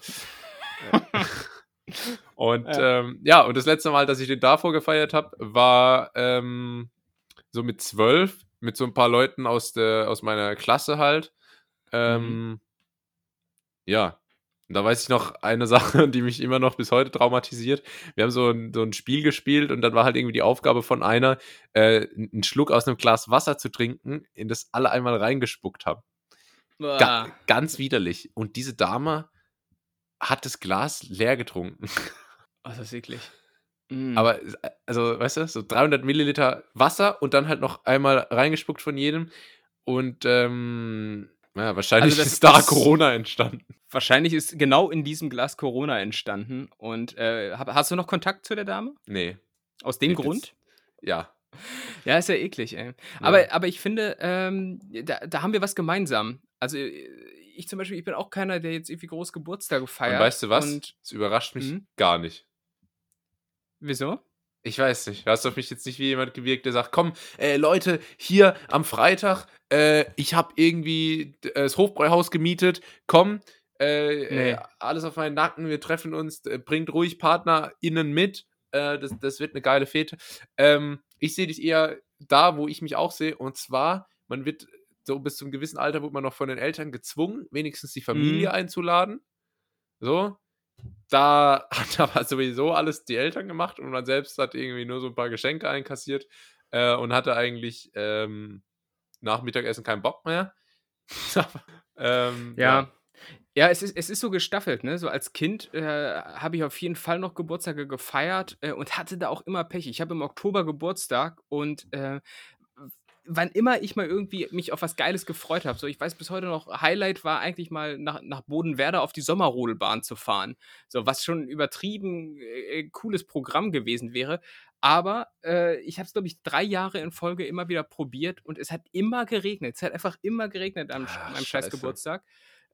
ja. und Ja. ähm, ja, und das letzte Mal, dass ich den davor gefeiert habe, war ähm, so mit zwölf, mit so ein paar Leuten aus, der, aus meiner Klasse halt. Ähm, Ja, und da weiß ich noch eine Sache, die mich immer noch bis heute traumatisiert. Wir haben so ein, so ein Spiel gespielt und dann war halt irgendwie die Aufgabe von einer, äh, einen Schluck aus einem Glas Wasser zu trinken, in das alle einmal reingespuckt haben. Ga ganz widerlich. Und diese Dame hat das Glas leer getrunken. Oh, das ist eklig. Mm. Aber, also, weißt du, so 300 Milliliter Wasser und dann halt noch einmal reingespuckt von jedem. Und, ähm, ja, wahrscheinlich Also das- ist da Corona entstanden. Wahrscheinlich ist genau in diesem Glas Corona entstanden. Und äh, hast du noch Kontakt zu der Dame? Nee. Aus dem Nee, Grund? das- Ja. Ja, ist ja eklig, ey. Aber, aber ich finde, ähm, da, da haben wir was gemeinsam. Also ich zum Beispiel, ich bin auch keiner, der jetzt irgendwie groß Geburtstage feiert. Und weißt du was? Es überrascht mich Mhm. gar nicht. wieso? Ich weiß nicht. Du hast auf mich jetzt nicht wie jemand gewirkt, der sagt, komm, äh, Leute, hier am Freitag, äh, ich habe irgendwie äh, das Hofbräuhaus gemietet, komm, äh, Nee. äh, alles auf meinen Nacken, wir treffen uns, äh, bringt ruhig PartnerInnen mit, das, das wird eine geile Fete. Ähm, ich sehe dich eher da, wo ich mich auch sehe, und zwar, man wird so bis zum gewissen Alter wird man noch von den Eltern gezwungen, wenigstens die Familie Mhm. einzuladen. So, da hat aber sowieso alles die Eltern gemacht und man selbst hat irgendwie nur so ein paar Geschenke einkassiert äh, und hatte eigentlich ähm, nach Mittagessen keinen Bock mehr. ähm, Ja. Ja, es ist, es ist so gestaffelt, ne? So als Kind äh, habe ich auf jeden Fall noch Geburtstage gefeiert äh, und hatte da auch immer Pech. Ich habe im Oktober Geburtstag und äh, wann immer ich mal irgendwie mich auf was Geiles gefreut habe, so ich weiß bis heute noch, Highlight war eigentlich mal nach, nach Bodenwerder auf die Sommerrodelbahn zu fahren. So, was schon ein übertrieben äh, cooles Programm gewesen wäre. Aber äh, ich habe es, glaube ich, drei Jahre in Folge immer wieder probiert und es hat immer geregnet. Es hat einfach immer geregnet am, Ach, meinem scheiß. Geburtstag.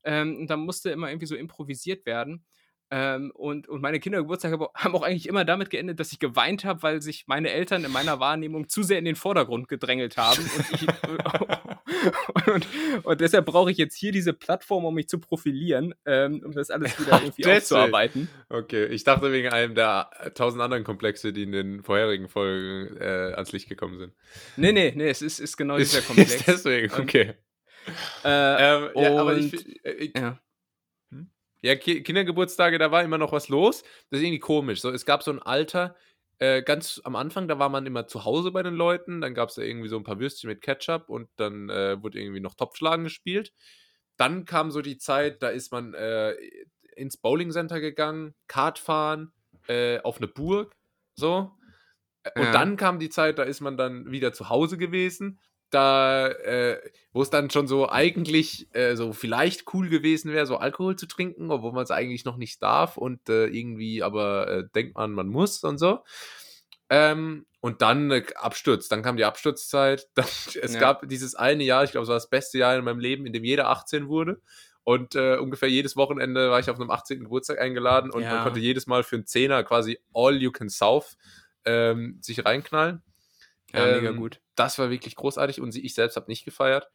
Ähm, und da musste immer irgendwie so improvisiert werden. Ähm, und, und meine Kindergeburtstage haben auch- eigentlich immer damit geendet, dass ich geweint habe, weil sich meine Eltern in meiner Wahrnehmung zu sehr in den Vordergrund gedrängelt haben. Und, ich, und, und deshalb brauche ich jetzt hier diese Plattform, um mich zu profilieren, ähm, um das alles wieder Ach, irgendwie deswegen. aufzuarbeiten. Okay, ich dachte wegen einem der äh, tausend anderen Komplexe, die in den vorherigen Folgen äh, ans Licht gekommen sind. Nee, nee, nee, es ist, ist genau Ist, dieser Komplex. ist deswegen, Und- okay. äh, Ähm, ja, aber ich, äh, ich, ja. Ja, Ki Kindergeburtstage, da war immer noch was los. Das ist irgendwie komisch. So, es gab so ein Alter, äh, ganz am Anfang, da war man immer zu Hause bei den Leuten. Dann gab es da irgendwie so ein paar Würstchen mit Ketchup und dann äh, wurde irgendwie noch Topfschlagen gespielt. Dann kam so die Zeit, da ist man äh, ins Bowling Center gegangen, Kart fahren, äh, auf eine Burg, so. Und Ja. dann kam die Zeit, da ist man dann wieder zu Hause gewesen. Da, äh, wo es dann schon so eigentlich äh, so vielleicht cool gewesen wäre, so Alkohol zu trinken, obwohl man es eigentlich noch nicht darf und äh, irgendwie aber äh, denkt man, man muss und so. Ähm, und dann äh, Absturz, dann kam die Absturzzeit. Dann, es Ja. gab dieses eine Jahr, ich glaube, es war das beste Jahr in meinem Leben, in dem jeder 18 wurde. Und äh, ungefähr jedes Wochenende war ich auf einem 18. Geburtstag eingeladen und man Ja. konnte jedes Mal für einen Zehner quasi all you can sauf ähm, sich reinknallen. Ja, mega Ähm, gut. Das war wirklich großartig und sie, ich selbst habe nicht gefeiert.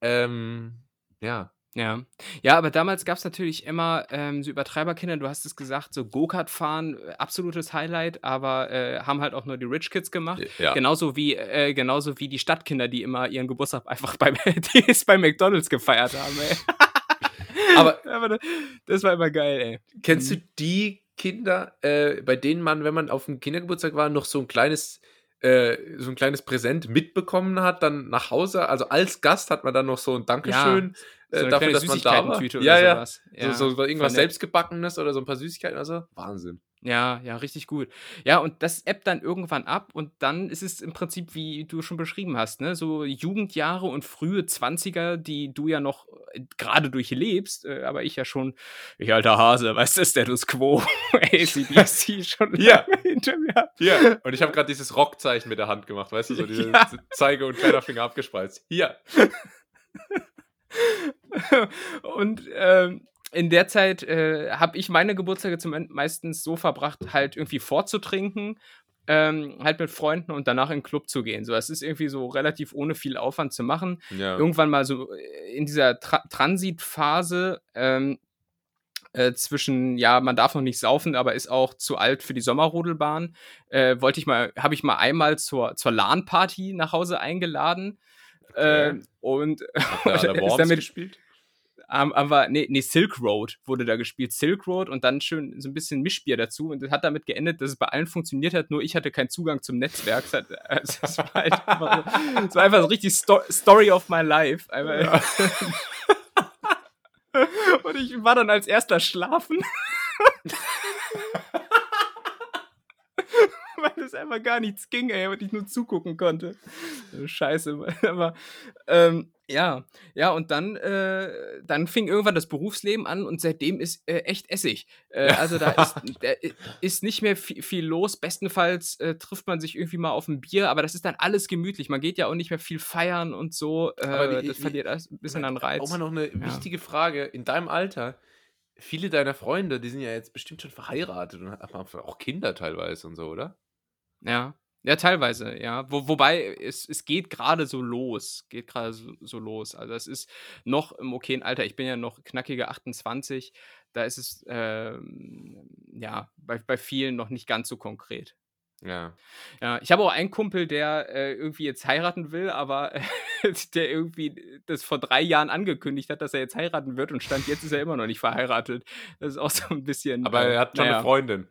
Ähm, ja. Ja. ja, aber damals gab es natürlich immer ähm, so Übertreiberkinder, du hast es gesagt, so Go-Kart fahren, äh, absolutes Highlight, aber äh, haben halt auch nur die Rich Kids gemacht. ja. Genauso wie, äh, genauso wie die Stadtkinder, die immer ihren Geburtstag einfach bei, bei McDonalds gefeiert haben. Ey. Aber Aber da- das war immer geil, ey. Kennst du Mhm. die Kinder, äh, bei denen man, wenn man auf dem Kindergeburtstag war, noch so ein kleines, äh, so ein kleines Präsent mitbekommen hat, dann nach Hause? Also als Gast hat man dann noch so ein Dankeschön So äh, dafür, dass man da war. Ja, ja. sowas. So, so, irgendwas selbstgebackenes oder so ein paar Süßigkeiten. Also Wahnsinn. Ja, ja, richtig gut. Ja, und das ebbt dann irgendwann ab und dann ist es im Prinzip, wie du schon beschrieben hast, ne, so Jugendjahre und frühe Zwanziger, die du ja noch äh, gerade durchlebst, äh, aber ich ja schon, ich alter Hase, weißt du, Status Quo, ACDC schon Ja. hinter mir hab. Ja. Und ich habe gerade dieses Rockzeichen mit der Hand gemacht, weißt du, so diese Ja. Zeige- und Kleiderfinger abgespreizt. Hier. und ähm, in der Zeit äh, habe ich meine Geburtstage zum meistens so verbracht, halt irgendwie vorzutrinken, ähm, halt mit Freunden und danach in den Club zu gehen. So, es ist irgendwie so relativ ohne viel Aufwand zu machen. Ja. Irgendwann mal so äh, in dieser Tra Transitphase ähm, äh, zwischen, ja, man darf noch nicht saufen, aber ist auch zu alt für die Sommerrodelbahn, äh, wollte ich mal, habe ich mal einmal zur, zur LAN-Party nach Hause eingeladen. Okay. Äh, und Hat der ist damit- gespielt? Ähm, aber nee, nee, Silk Road wurde da gespielt. Silk Road und dann schön so ein bisschen Mischbier dazu. Und das hat damit geendet, dass es bei allen funktioniert hat, nur ich hatte keinen Zugang zum Netzwerk. Es, hat, also es, war, halt einfach, so- es war einfach so richtig Sto Story of my life. Einmal. und ich war dann als erster schlafen. Weil das einfach gar nichts ging, ey, und ich nur zugucken konnte. Scheiße, aber ähm, ja, ja, und dann, äh, dann fing irgendwann das Berufsleben an und seitdem ist äh, echt Essig. Äh, also da ist, da ist nicht mehr viel, viel los. Bestenfalls äh, trifft man sich irgendwie mal auf ein Bier, aber das ist dann alles gemütlich. Man geht ja auch nicht mehr viel feiern und so. Äh, Aber die- das verliert alles ein bisschen an Reiz. Auch mal noch eine wichtige Frage. In deinem Alter, viele deiner Freunde, die sind ja jetzt bestimmt schon verheiratet und haben auch Kinder teilweise und so, oder? Ja. Ja, teilweise, ja. Wo, wobei, es, es geht gerade so los. Geht gerade so, so los. Also es ist noch im okayen Alter. Ich bin ja noch knackige 28. Da ist es, ähm, ja, bei, bei vielen noch nicht ganz so konkret. Ja. Ja, ich habe auch einen Kumpel, der äh, irgendwie jetzt heiraten will, aber äh, der irgendwie das vor drei Jahren angekündigt hat, dass er jetzt heiraten wird und stand jetzt ist er immer noch nicht verheiratet. Das ist auch so ein bisschen. Aber äh, er hat schon naja, eine Freundin.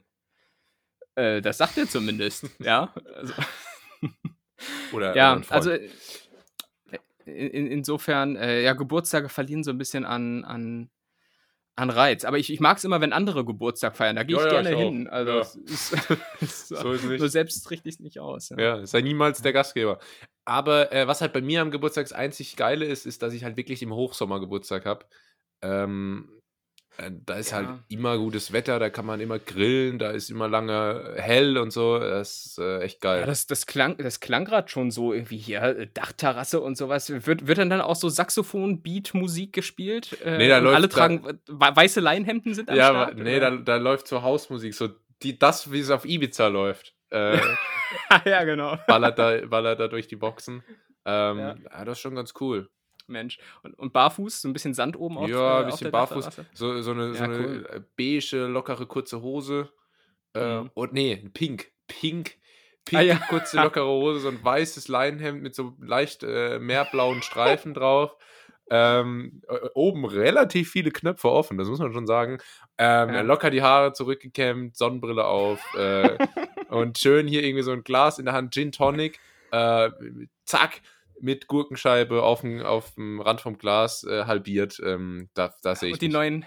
Äh, das sagt er zumindest, ja. Also, Oder, ja, Freund. also äh, in, insofern, äh, ja, Geburtstage verlieren so ein bisschen an, an, an Reiz. Aber ich, ich mag es immer, wenn andere Geburtstag feiern. Da gehe ich Ja, ja, gerne ich hin. Also Ja. es ist, es ist So ist nicht. nur selbst richte ich es nicht aus. Ja, sei niemals der Gastgeber. Aber äh, was halt bei mir am Geburtstag das einzig Geile ist, ist, dass ich halt wirklich im Hochsommer Geburtstag habe. Ähm, äh, da ist Ja. halt immer gutes Wetter, da kann man immer grillen, da ist immer lange hell und so. Das ist äh, echt geil. Ja, das, das klang, das klang gerade schon so irgendwie hier, äh, Dachterrasse und sowas. Wird, wird dann dann auch so Saxophon-Beat-Musik gespielt? Äh, Nee, da läuft alle da- tragen äh, we- weiße Leinhemden sind am ja, Start? nee, oder? da, da läuft so Hausmusik, so die, das, wie es auf Ibiza läuft. Äh, ja, genau. ballert, da, ballert da durch die Boxen. Ähm, Ja. ja. das ist schon ganz cool. Mensch. Und, und barfuß, so ein bisschen Sand oben auf ja, äh, ein bisschen der barfuß. So, so eine, so Ja, cool. äh, beige, lockere, kurze Hose. Äh, Mhm. Und nee, pink. Pink. Pink, Ah, ja. kurze, lockere Hose, so ein weißes Leinenhemd mit so leicht äh, meerblauen Streifen drauf. Ähm, äh, oben relativ viele Knöpfe offen, das muss man schon sagen. Ähm, Ja. Locker die Haare zurückgekämmt, Sonnenbrille auf äh, und schön hier irgendwie so ein Glas in der Hand, Gin Tonic. Äh, zack, mit Gurkenscheibe auf dem, auf dem Rand vom Glas äh, halbiert. Ähm, da, da sehe ich Und die mich. neuen.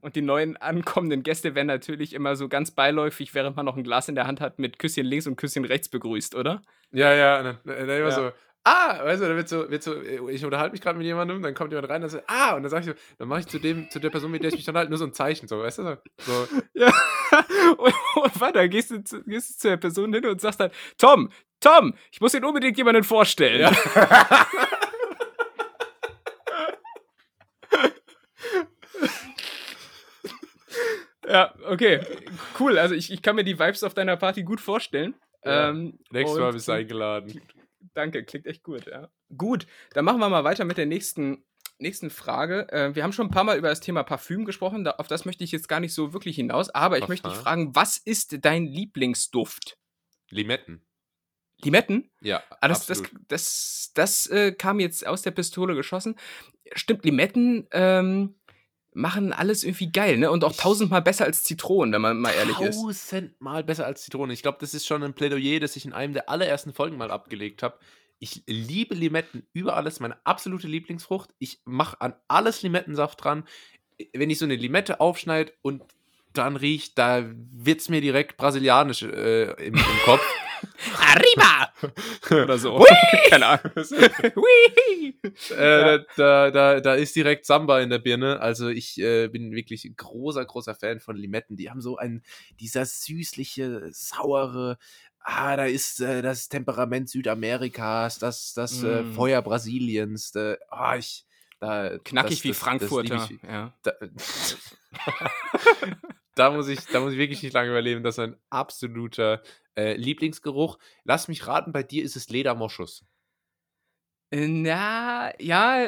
Und die neuen ankommenden Gäste werden natürlich immer so ganz beiläufig, während man noch ein Glas in der Hand hat, mit Küsschen links und Küsschen rechts begrüßt, oder? Ja, ja, dann, dann immer Ja. so, ah, weißt du, dann wird so, wird so, ich unterhalte mich gerade mit jemandem, dann kommt jemand rein, dann sagt, ah, und dann sage ich so, dann mache ich zu dem, zu der Person, mit der ich mich dann halt nur so ein Zeichen, so, weißt du, so Ja. und, und weiter gehst du, zu, gehst du zu der Person hin und sagst dann, Tom, Tom, ich muss dir unbedingt jemanden vorstellen. Ja. Ja, okay. Cool. Also ich, ich kann mir die Vibes auf deiner Party gut vorstellen. Ja. Ähm, nächstes Mal bist du eingeladen. Danke, klingt echt gut, ja. Gut, dann machen wir mal weiter mit der nächsten, nächsten Frage. Äh, wir haben schon ein paar Mal über das Thema Parfüm gesprochen, da, auf das möchte ich jetzt gar nicht so wirklich hinaus, aber ich möchte dich Aha. fragen, was ist dein Lieblingsduft? Limetten. Limetten? Ja, Ah, das, das, das, das äh, kam jetzt aus der Pistole geschossen. Stimmt, Limetten, ähm, machen alles irgendwie geil, ne? Und auch tausendmal besser als Zitronen, wenn man mal ehrlich ist. Tausendmal besser als Zitrone. Ich glaube, das ist schon ein Plädoyer, das ich in einem der allerersten Folgen mal abgelegt habe. Ich liebe Limetten über alles, meine absolute Lieblingsfrucht. Ich mache an alles Limettensaft dran. Wenn ich so eine Limette aufschneide und dann riecht, da wird es mir direkt brasilianisch äh, im, im Kopf. Arriba! Oder so. Keine Ahnung. Hui! äh, da, da, da ist direkt Samba in der Birne. Also ich äh, bin wirklich ein großer, großer Fan von Limetten. Die haben so ein, dieser süßliche, saure, ah, da ist äh, das Temperament Südamerikas, das, das äh, Mm. Feuer Brasiliens. Da, ah, ich, da, Knackig das, wie das, Frankfurter. Das lieb ich, ja. da, da, muss ich, da muss ich wirklich nicht lange überleben. Das ist ein absoluter äh, Lieblingsgeruch. Lass mich raten, bei dir ist es Ledermoschus. Äh, Na, ja,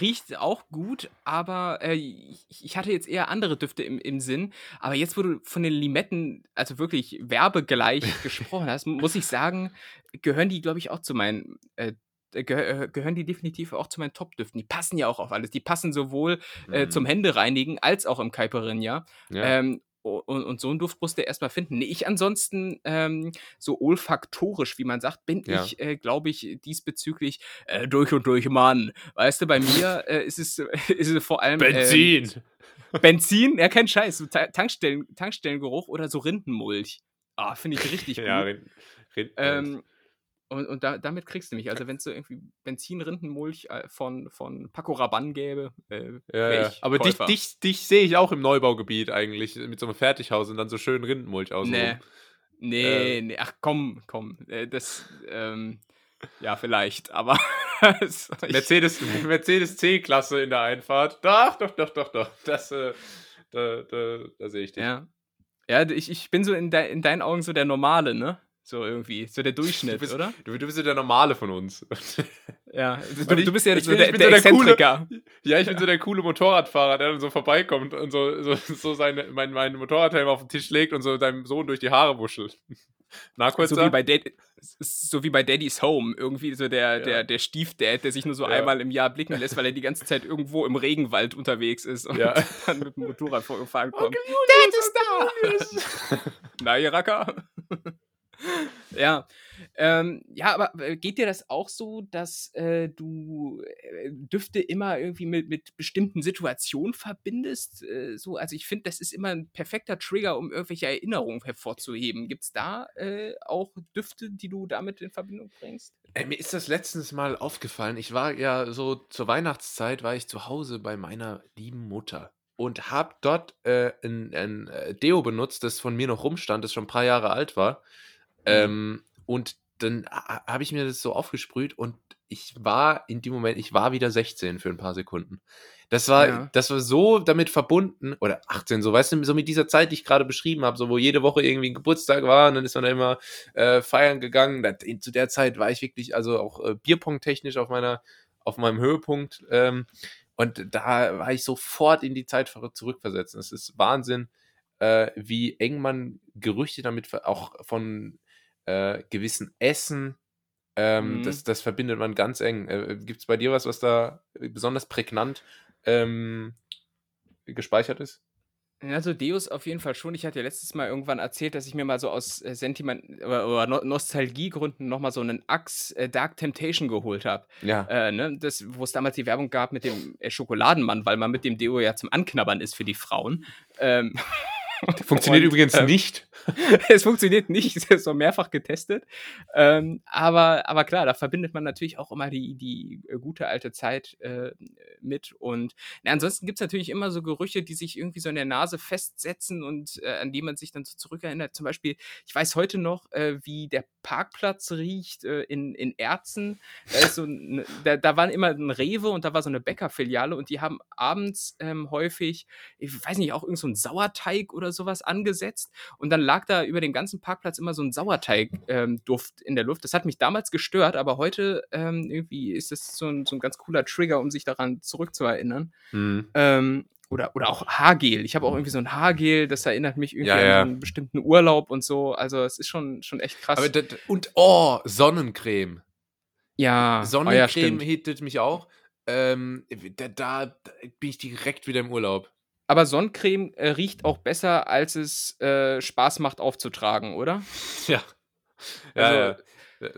riecht auch gut, aber äh, ich, ich hatte jetzt eher andere Düfte im, im Sinn. Aber jetzt, wo du von den Limetten, also wirklich werbegleich gesprochen hast, muss ich sagen, gehören die, glaube ich, auch zu meinen, äh, geh äh, gehören die definitiv auch zu meinen Top-Düften. Die passen ja auch auf alles. Die passen sowohl äh, Mhm. zum Händereinigen als auch im Caipirinha. Ja. Ähm, und, und so einen Duft musst du erstmal finden. Nee, ich ansonsten, ähm, so olfaktorisch, wie man sagt, bin Ja. ich, äh, glaube ich, diesbezüglich äh, durch und durch Mann. Weißt du, bei mir äh, ist, es, ist es vor allem. Ähm, Benzin, ja, kein Scheiß. So Ta Tankstellen, Tankstellengeruch oder so Rindenmulch. Ah, finde ich richtig ja, gut. Rind- Rind- Ähm, und und da, damit kriegst du mich. Also, wenn es so irgendwie Benzin-Rindenmulch äh, von, von Paco Rabanne gäbe, äh, ja, ja. Aber dich, Käufer. dich, dich sehe ich auch im Neubaugebiet eigentlich, mit so einem Fertighaus und dann so schön Rindenmulch aus. Nee. Nee, Äh. nee, ach komm, komm. Äh, das, ähm, ja, vielleicht, aber. Mercedes C-Klasse in der Einfahrt. Doch, doch, doch, doch, doch. Das, äh, da, da, da sehe ich dich. ja. Ja, ich, ich bin so in, de, in deinen Augen so der Normale, ne? So irgendwie, so der Durchschnitt, bist- oder? Du, du bist ja der Normale von uns. Ja, du, ich- du bist ja ich so der, der der coole- ja, ich bin so der coole Motorradfahrer, der dann so vorbeikommt und so, so, so seine, mein, mein Motorradhelm auf den Tisch legt und so deinem Sohn durch die Haare wuschelt. Na, kurz So wie, bei Dad, so wie bei Daddy's Home, irgendwie so der, Ja. der, der Stiefdad, der sich nur so Ja. einmal im Jahr blicken lässt, weil er die ganze Zeit irgendwo im Regenwald unterwegs ist und Ja. dann mit dem Motorrad vorgefahren kommt. Dad ist da! Na, ihr Racker. Ja. Ähm, ja, aber äh, geht dir das auch so, dass äh, du äh, Düfte immer irgendwie mit, mit bestimmten Situationen verbindest? Äh, so, also ich finde, das ist immer ein perfekter Trigger, um irgendwelche Erinnerungen hervorzuheben. Gibt es da äh, auch Düfte, die du damit in Verbindung bringst? Ey, mir ist das letztens mal aufgefallen. Ich war ja so zur Weihnachtszeit, war ich zu Hause bei meiner lieben Mutter und habe dort äh, ein, ein äh, Deo benutzt, das von mir noch rumstand, das schon ein paar Jahre alt war. Ähm, und dann ha- habe ich mir das so aufgesprüht und ich war in dem Moment, ich war wieder 16 für ein paar Sekunden. Das war, Ja. das war so damit verbunden, oder 18, so, weißt du, so mit dieser Zeit, die ich gerade beschrieben habe, so wo jede Woche irgendwie ein Geburtstag war und dann ist man da immer äh, feiern gegangen. Da, in, zu der Zeit war ich wirklich, also auch äh, Bierpong-technisch auf meiner, auf meinem Höhepunkt. Ähm, und da war ich sofort in die Zeit ver- zurückversetzt. Es ist Wahnsinn, äh, wie eng man Gerüchte damit auch von äh, gewissen Essen, ähm, Mhm. das, das verbindet man ganz eng. Äh, Gibt es bei dir was, was da besonders prägnant ähm, gespeichert ist? Ja, so Deus auf jeden Fall schon. Ich hatte ja letztes Mal irgendwann erzählt, dass ich mir mal so aus äh, Sentiment oder, oder no Nostalgiegründen nochmal so einen Axe äh, Dark Temptation geholt habe. Ja. Äh, ne? Das, wo es damals die Werbung gab mit dem äh, Schokoladenmann, weil man mit dem Deo ja zum Anknabbern ist für die Frauen. Ähm, Funktioniert und, übrigens ähm, nicht. es funktioniert nicht, es ist so mehrfach getestet. Ähm, aber, aber klar, da verbindet man natürlich auch immer die, die äh, gute alte Zeit äh, mit. Und na, ansonsten gibt es natürlich immer so Gerüche, die sich irgendwie so in der Nase festsetzen und äh, an die man sich dann so zurückerinnert. Zum Beispiel, ich weiß heute noch, äh, wie der Parkplatz riecht äh, in, in Erzen. Da, ist so ein, da, da war immer ein Rewe und da war so eine Bäckerfiliale und die haben abends ähm, häufig, ich weiß nicht, auch irgend so ein Sauerteig oder sowas angesetzt. Und dann lag da über den ganzen Parkplatz immer so ein Sauerteig-Duft in der Luft. Das hat mich damals gestört, aber heute ähm, irgendwie ist das so ein, so ein ganz cooler Trigger, um sich daran zurückzuerinnern. Mhm. Ähm, oder, oder auch Haargel. Ich habe auch irgendwie so ein Haargel, das erinnert mich irgendwie Ja, an ja. so einen bestimmten Urlaub und so. Also es ist schon, schon echt krass. Das, und oh, Sonnencreme. ja, oh Sonnencreme ja, stimmt. hittet mich auch. Ähm, da, da bin ich direkt wieder im Urlaub. Aber Sonnencreme äh, riecht auch besser, als es äh, Spaß macht aufzutragen, oder? Ja. Also, ja.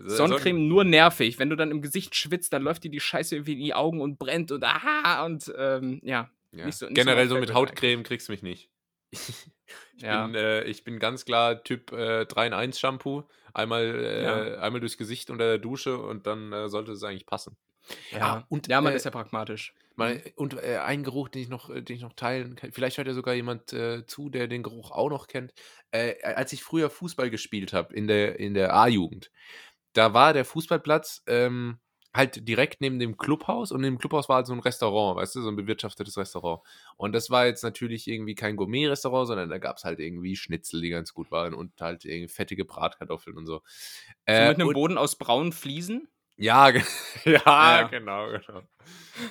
Sonnencreme nur nervig. Wenn du dann im Gesicht schwitzt, dann läuft dir die Scheiße irgendwie in die Augen und brennt und aha und ähm, ja. Ja. Nicht so- nicht Generell so so mit Hautcreme kriegst du mich nicht. Ich, Ja. bin, äh, ich bin ganz klar Typ äh, 3 in 1 Shampoo. Einmal, äh, Ja. einmal durchs Gesicht unter der Dusche und dann äh, sollte es eigentlich passen. Ja, Ah, und, ja man äh, ist ja pragmatisch. Mal, und äh, ein Geruch, den ich noch, äh, den ich noch teilen kann. Vielleicht hört ja sogar jemand äh, zu, der den Geruch auch noch kennt. Äh, als ich früher Fußball gespielt habe in der, in der A-Jugend, da war der Fußballplatz ähm, halt direkt neben dem Clubhaus und im Clubhaus war halt so ein Restaurant, weißt du, so ein bewirtschaftetes Restaurant. Und das war jetzt natürlich irgendwie kein Gourmet-Restaurant, sondern da gab es halt irgendwie Schnitzel, die ganz gut waren und halt irgendwie fettige Bratkartoffeln und so. So Äh, mit einem und- Boden aus braunen Fliesen? Ja, ja, Ja. genau, genau.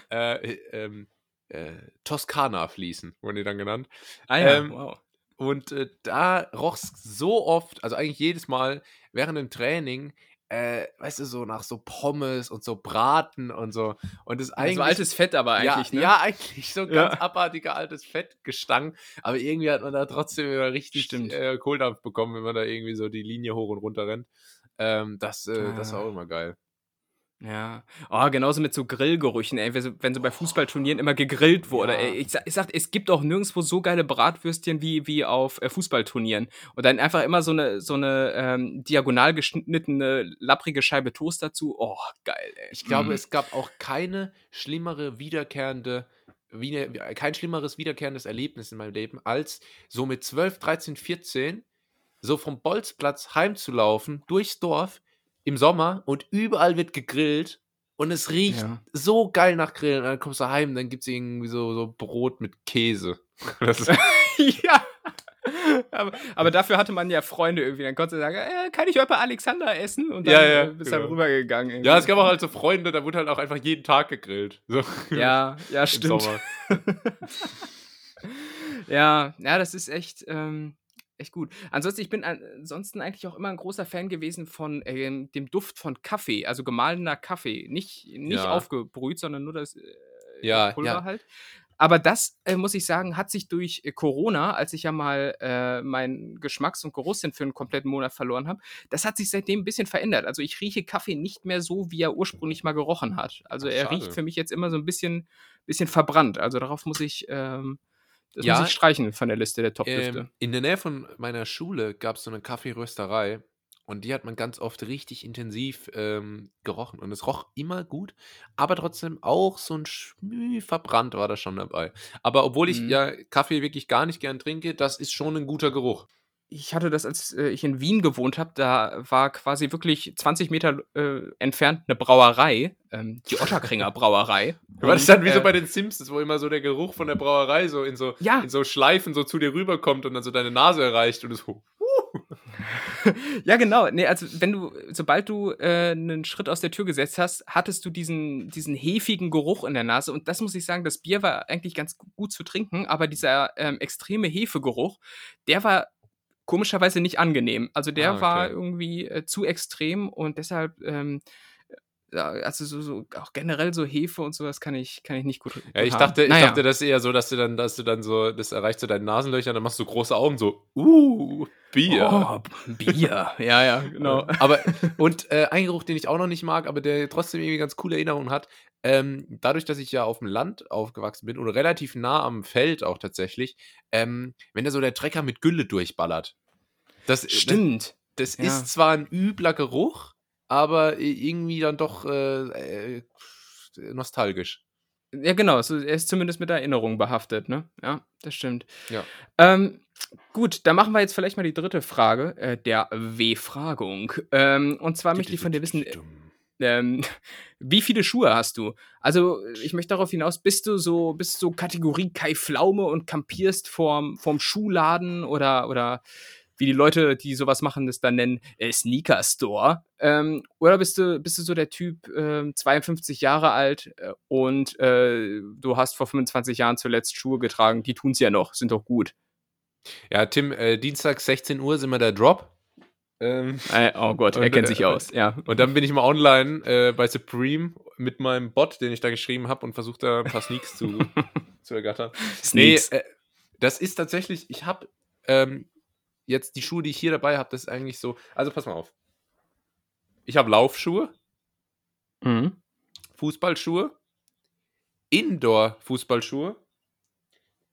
Äh, ähm, äh, Toskana-Fliesen wurden die dann genannt. Ah ja, Ähm, wow. Und äh, da roch es so oft, also eigentlich jedes Mal während dem Training, äh, weißt du, so nach so Pommes und so Braten und so. Und das eigentlich. so altes Fett aber eigentlich, ja, ne? ja, eigentlich so Ja. ganz abartiger altes Fettgestank. Aber irgendwie hat man da trotzdem immer richtig Stimmt. äh, Kohldampf bekommen, wenn man da irgendwie so die Linie hoch und runter rennt. Ähm, das, äh, das war Ah. auch immer geil. Ja. Oh, genauso mit so Grillgerüchen, ey. Wenn so, bei Fußballturnieren immer gegrillt wurde. Ja. Ey. Ich, sag, ich sag, es gibt auch nirgendwo so geile Bratwürstchen wie, wie auf äh, Fußballturnieren. Und dann einfach immer so eine, so eine ähm, diagonal geschnittene, lapprige Scheibe Toast dazu. Oh, geil, ey. Ich glaube, Mm. es gab auch keine schlimmere wiederkehrende, wie, kein schlimmeres wiederkehrendes Erlebnis in meinem Leben, als so mit 12, 13, 14 so vom Bolzplatz heimzulaufen, durchs Dorf im Sommer und überall wird gegrillt und es riecht Ja. so geil nach Grillen. Und dann kommst du heim, dann gibt es irgendwie so, so Brot mit Käse. Ja. Aber, aber dafür hatte man ja Freunde irgendwie. Dann konntest du sagen, äh, kann ich heute bei Alexander essen? Und dann Ja, ja, äh, bist du genau. dann rübergegangen. irgendwie. ja, es gab auch halt so Freunde, da wurde halt auch einfach jeden Tag gegrillt. So, Ja, ja, im stimmt. Ja, ja, das ist echt, ähm, echt gut. Ansonsten, ich bin ansonsten eigentlich auch immer ein großer Fan gewesen von ähm, dem Duft von Kaffee, also gemahlener Kaffee. Nicht, nicht Ja. aufgebrüht, sondern nur das äh, Ja, Pulver ja. halt. Aber das, äh, muss ich sagen, hat sich durch äh, Corona, als ich ja mal äh, meinen Geschmacks- und Geruchssinn für einen kompletten Monat verloren habe, das hat sich seitdem ein bisschen verändert. Also ich rieche Kaffee nicht mehr so, wie er ursprünglich mal gerochen hat. Also Ach, er schade. riecht für mich jetzt immer so ein bisschen, bisschen verbrannt. Also darauf muss ich, ähm, das Ja, muss ich streichen von der Liste der Top-Düfte. Ähm, in der Nähe von meiner Schule gab es so eine Kaffeerösterei und die hat man ganz oft richtig intensiv ähm, gerochen und es roch immer gut, aber trotzdem auch so ein Schmü verbrannt war da schon dabei. Aber obwohl ich Mhm. ja Kaffee wirklich gar nicht gern trinke, das ist schon ein guter Geruch. Ich hatte das, als äh, ich in Wien gewohnt habe, da war quasi wirklich 20 Meter äh, entfernt eine Brauerei, ähm, die Otterkringer Brauerei. War das dann wie so äh, bei den Simpsons, wo immer so der Geruch von der Brauerei so in so, Ja. in so Schleifen so zu dir rüberkommt und dann so deine Nase erreicht und es so, Ja, genau. Nee, also wenn du, sobald du äh, einen Schritt aus der Tür gesetzt hast, hattest du diesen, diesen hefigen Geruch in der Nase. Und das muss ich sagen, das Bier war eigentlich ganz gu- gut zu trinken, aber dieser ähm, extreme Hefegeruch, der war komischerweise nicht angenehm. Also der Ah, okay. war irgendwie äh, zu extrem und deshalb, ähm, also so, so auch generell so Hefe und sowas kann ich, kann ich nicht gut. Ja, ich haben. dachte, ich Naja. dachte, das ist eher so, dass du dann, dass du dann so, das erreicht so deine Nasenlöcher, dann machst du große Augen so, uh, Bier. Oh, Bier. ja, ja, genau. Aber, und äh, ein Geruch, den ich auch noch nicht mag, aber der trotzdem irgendwie ganz coole Erinnerungen hat, ähm, dadurch, dass ich ja auf dem Land aufgewachsen bin und relativ nah am Feld auch tatsächlich, ähm, wenn da so der Trecker mit Gülle durchballert. Das, Stimmt. Das, das Ja. ist zwar ein übler Geruch, aber irgendwie dann doch äh, äh, nostalgisch. Ja, genau. So, er ist zumindest mit Erinnerungen behaftet, ne? Ja, das stimmt. Ja. Ähm, gut, dann machen wir jetzt vielleicht mal die dritte Frage äh, der W-Fragung. Ähm, und zwar möchte ich von dir wissen, ähm, wie viele Schuhe hast du? Also, ich möchte darauf hinaus, bist du so, bist du so Kategorie Kai Pflaume und kampierst vorm, vorm Schuhladen oder, oder wie die Leute, die sowas machen, das dann nennen, äh, Sneaker Store? Ähm, oder bist du, bist du so der Typ, ähm, 52 Jahre alt äh, und äh, du hast vor 25 Jahren zuletzt Schuhe getragen, die tun's ja noch, sind doch gut. Ja, Tim, äh, Dienstag 16 Uhr sind wir der Drop. Ähm, Äh, oh Gott, er kennt äh, sich aus, ja. und dann bin ich mal online äh, bei Supreme mit meinem Bot, den ich da geschrieben habe und versuche da ein paar Sneaks zu, zu ergattern. Sneaks. Nee, äh, Das ist tatsächlich, ich habe ähm, jetzt die Schuhe, die ich hier dabei habe, das ist eigentlich so. Also pass mal auf. Ich habe Laufschuhe, Mhm. Fußballschuhe, Indoor-Fußballschuhe.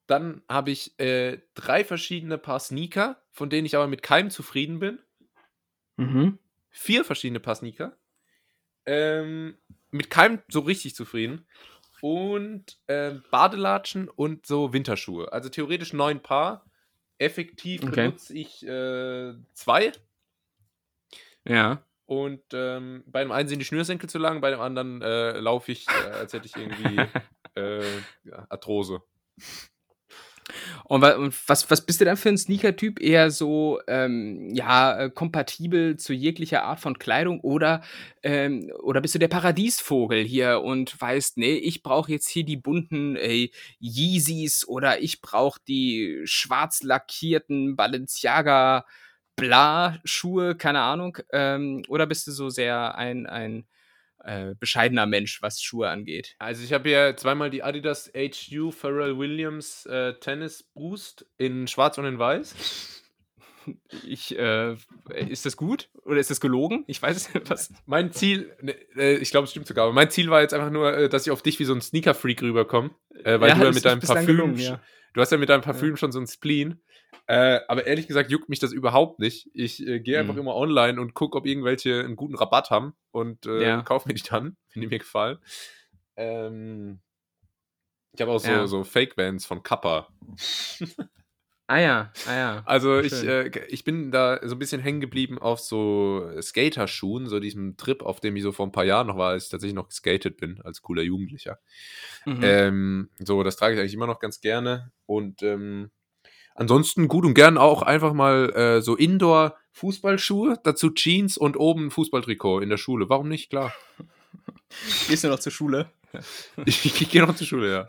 Dann habe ich äh, drei verschiedene Paar Sneaker, von denen ich aber mit keinem zufrieden bin. Mhm. Vier verschiedene Paar Sneaker. Ähm, mit keinem so richtig zufrieden. Und ähm, Badelatschen und so Winterschuhe. Also theoretisch neun Paar. Effektiv Okay. benutze ich äh, zwei. Ja. Und ähm, bei dem einen sind die Schnürsenkel zu lang, bei dem anderen äh, laufe ich, äh, als hätte ich irgendwie äh, Arthrose. Und, wa- und was, was bist du dann für ein Sneaker-Typ? Eher so, ähm, ja, äh, kompatibel zu jeglicher Art von Kleidung oder, ähm, oder bist du der Paradiesvogel hier und weißt, nee, ich brauche jetzt hier die bunten äh, Yeezys oder ich brauche die schwarz lackierten Balenciaga Bla-Schuhe, keine Ahnung. Ähm, oder bist du so sehr ein, ein äh, bescheidener Mensch, was Schuhe angeht? Also ich habe hier zweimal die Adidas HU Pharrell Williams äh, Tennis Boost in schwarz und in weiß. Ich, äh, ist das gut? Oder ist das gelogen? Ich weiß es nicht. Was? Mein Ziel, ne, äh, ich glaube, es stimmt sogar, aber mein Ziel war jetzt einfach nur, äh, dass ich auf dich wie so ein Sneaker-Freak rüberkomme. Äh, weil Ja, du ja mit deinem Parfüm, gelungen, ja. du hast ja mit deinem Parfüm schon so ein Spleen. Äh, aber ehrlich gesagt juckt mich das überhaupt nicht. Ich äh, gehe einfach Mhm. immer online und gucke, ob irgendwelche einen guten Rabatt haben und äh, Ja. kaufe mir die dann, wenn die mir gefallen. Ähm, ich habe auch so, Ja. so Fake-Vans von Kappa. Ah ja, ah ja. Also ich, äh, ich bin da so ein bisschen hängen geblieben auf so Skaterschuhen, so diesem Trip, auf dem ich so vor ein paar Jahren noch war, als ich tatsächlich noch geskatet bin, als cooler Jugendlicher. Mhm. Ähm, so, das trage ich eigentlich immer noch ganz gerne. Und ähm, ansonsten gut und gern auch einfach mal äh, so Indoor-Fußballschuhe, dazu Jeans und oben ein Fußballtrikot in der Schule. Warum nicht? Klar. Gehst du noch zur Schule? Ich, ich gehe noch zur Schule, ja.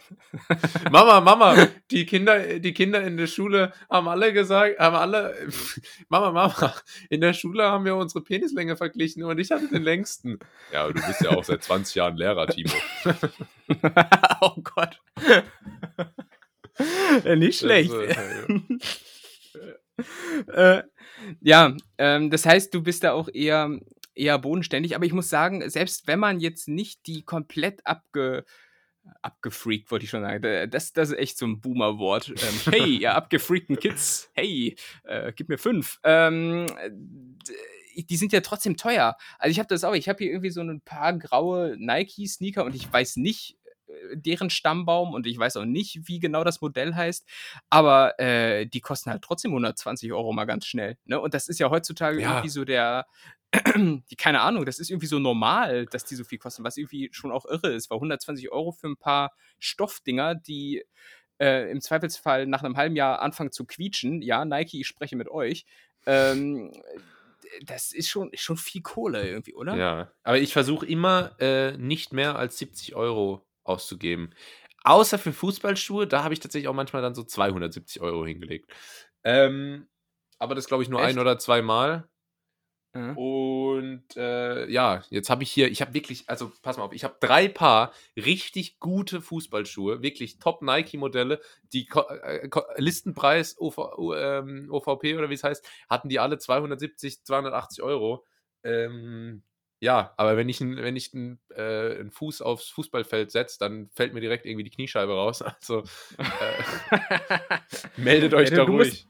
Mama, Mama, die Kinder, die Kinder in der Schule haben alle gesagt, haben alle, Mama, Mama, in der Schule haben wir unsere Penislänge verglichen und ich hatte den längsten. Ja, aber du bist ja auch seit 20 Jahren Lehrer, Timo. oh Gott. Ja, nicht schlecht. Äh, ja, ähm, das heißt, du bist da auch eher, eher bodenständig, aber ich muss sagen, selbst wenn man jetzt nicht die komplett abge abgefreakt, wollte ich schon sagen. Da- Das, das ist echt so ein Boomer-Wort. Ähm, hey, ihr abgefreakten Kids, hey, äh, gib mir fünf. Ähm, die sind ja trotzdem teuer. Also ich habe das auch, ich habe hier irgendwie so ein paar graue Nike-Sneaker und ich weiß nicht äh, deren Stammbaum und ich weiß auch nicht, wie genau das Modell heißt, aber äh, die kosten halt trotzdem 120 Euro mal ganz schnell. Ne? Und das ist ja heutzutage Ja. irgendwie so der, die, keine Ahnung, das ist irgendwie so normal, dass die so viel kosten, was irgendwie schon auch irre ist, weil 120 Euro für ein paar Stoffdinger, die äh, im Zweifelsfall nach einem halben Jahr anfangen zu quietschen, ja, Nike, ich spreche mit euch, ähm, das ist schon, ist schon viel Kohle irgendwie, oder? Ja, aber ich versuche immer äh, nicht mehr als 70 Euro auszugeben. Außer für Fußballschuhe, da habe ich tatsächlich auch manchmal dann so 270 Euro hingelegt. Ähm, aber das glaube ich nur Echt? ein oder zwei Mal. Ja. Und äh, ja, jetzt habe ich hier, ich habe wirklich, also pass mal auf, ich habe drei Paar richtig gute Fußballschuhe, wirklich Top Nike-Modelle, die Ko äh, Ko Listenpreis OV, ähm, OVP oder wie es heißt, hatten die alle 270, 280 Euro. Ähm, ja, aber wenn ich, wenn ich n, äh, einen Fuß aufs Fußballfeld setze, dann fällt mir direkt irgendwie die Kniescheibe raus. Also äh, meldet euch Ja, da du ruhig. musst-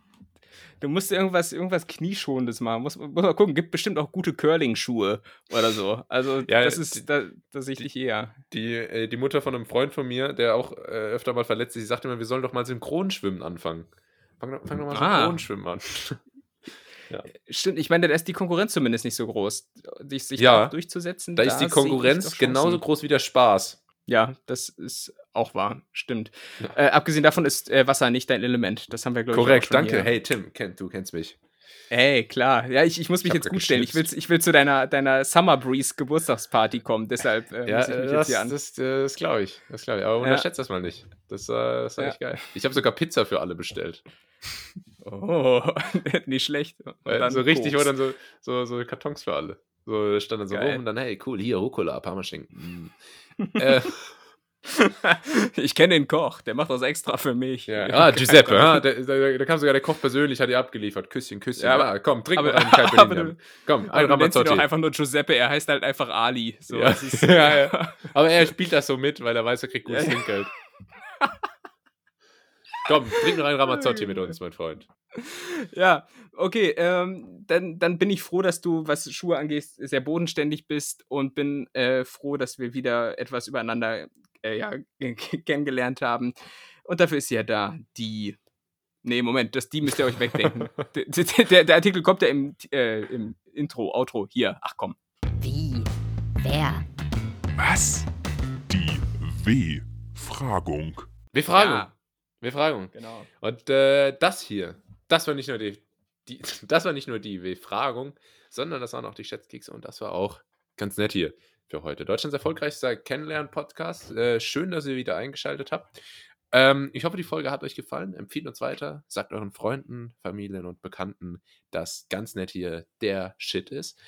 Du musst irgendwas, irgendwas Knieschonendes machen. Muss, muss mal gucken, gibt bestimmt auch gute Curling-Schuhe oder so. Also, Ja, das ist da, tatsächlich eher. Die, äh, die Mutter von einem Freund von mir, der auch äh, öfter mal verletzt ist, die sagte immer, wir sollen doch mal Synchronschwimmen anfangen. Fang, doch- fang doch mal Ah. Synchronschwimmen an. Stimmt, ich meine, da ist die Konkurrenz zumindest nicht so groß. Sich, sich Ja, da durchzusetzen. Da ist die Konkurrenz genauso groß wie der Spaß. Ja, das ist auch wahr. Stimmt. Ja. Äh, abgesehen davon ist äh, Wasser nicht dein Element. Das haben wir, glaube ich, Korrekt, danke. hier. Hey, Tim, kenn, du kennst mich. Ey, klar. Ja, ich, ich muss mich Ich jetzt gut stellen. Ich will, ich will zu deiner, deiner Summer Breeze Geburtstagsparty kommen. Deshalb äh, Ja, muss ich mich äh, jetzt das, hier an. das, äh, das glaube ich. Das glaube ich. Aber Ja. unterschätzt das mal nicht. Das, äh, das war Ja. echt geil. Ich habe sogar Pizza für alle bestellt. Oh, nicht schlecht. Und Äh, so richtig, wo dann so, so, so Kartons für alle. So stand dann so Geil. rum und dann, hey, cool, hier, Rucola, Parmaschinken. Mm. äh, ich kenne den Koch, der macht das extra für mich. Ja. Ah, Giuseppe, ja, da, da, kam sogar der Koch persönlich, hat ihr abgeliefert. Küsschen, Küsschen. Ja, Ja, aber- komm, trink aber- mal einen Kai aber du- Komm, Aber ein Ramazzotti. doch einfach nur Giuseppe, er heißt halt einfach Ali. So, Ja. ist, Ja. Aber er spielt das so mit, weil er weiß, er kriegt gutes. Trinkgeld. Komm, trink noch einen Ramazzotti mit uns, mein Freund. Ja, okay, ähm, dann, dann bin ich froh, dass du, was Schuhe angeht, sehr bodenständig bist und bin äh, froh, dass wir wieder etwas übereinander äh, ja, kennengelernt haben. Und dafür ist ja da die. Nee, Moment, das die müsst ihr euch wegdenken. der, der, der Artikel kommt ja im, äh, im Intro, Outro. Hier, ach komm. Wie? Wer? Was? Die W-Fragung. Wir fragen. Ja, Wir fragen. genau. Und äh, das hier, das war nicht nur die, die das war nicht nur die Befragung, sondern das waren auch die Schätzkekse und das war auch ganz nett hier für heute. Deutschlands erfolgreichster Kennenlernen-Podcast. Äh, schön, dass ihr wieder eingeschaltet habt. Ähm, ich hoffe, die Folge hat euch gefallen. Empfiehlt uns weiter. Sagt euren Freunden, Familien und Bekannten, dass ganz nett hier der Shit ist.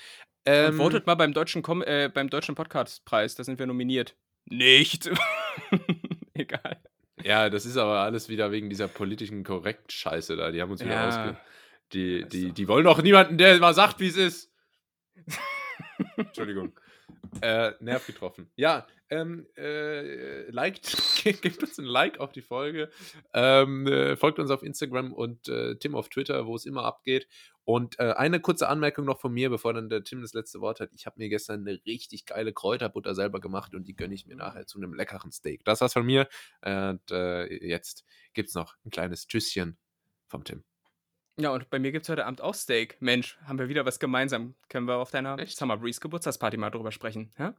Ähm, votet mal beim deutschen, Com äh, beim deutschen Podcastpreis, da sind wir nominiert. Nicht. Egal. Ja, das ist aber alles wieder wegen dieser politischen Korrekt-Scheiße da. Die haben uns wieder Ja. ausge... Die, die, die wollen doch niemanden, der mal sagt, wie es ist. Entschuldigung. Äh, Nerv getroffen. Ja, ähm, äh, liked, gebt uns ein Like auf die Folge. Ähm, äh, folgt uns auf Instagram und äh, Tim auf Twitter, wo es immer abgeht. Und äh, eine kurze Anmerkung noch von mir, bevor dann der Tim das letzte Wort hat. Ich habe mir gestern eine richtig geile Kräuterbutter selber gemacht und die gönne ich mir nachher zu einem leckeren Steak. Das war's von mir. Und äh, jetzt gibt's noch ein kleines Tschüsschen vom Tim. Ja, und bei mir gibt es heute Abend auch Steak. Mensch, haben wir wieder was gemeinsam. Können wir auf deiner Echt? Summer Breeze Geburtstagsparty mal drüber sprechen? Ja,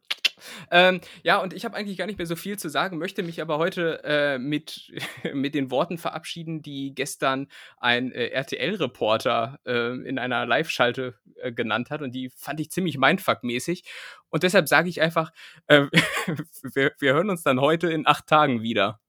ähm, ja und ich habe eigentlich gar nicht mehr so viel zu sagen, möchte mich aber heute äh, mit, mit den Worten verabschieden, die gestern ein äh, RTL-Reporter äh, in einer Live-Schalte äh, genannt hat. Und die fand ich ziemlich mindfuck-mäßig. Und deshalb sage ich einfach, äh, wir, wir hören uns dann heute in acht Tagen wieder.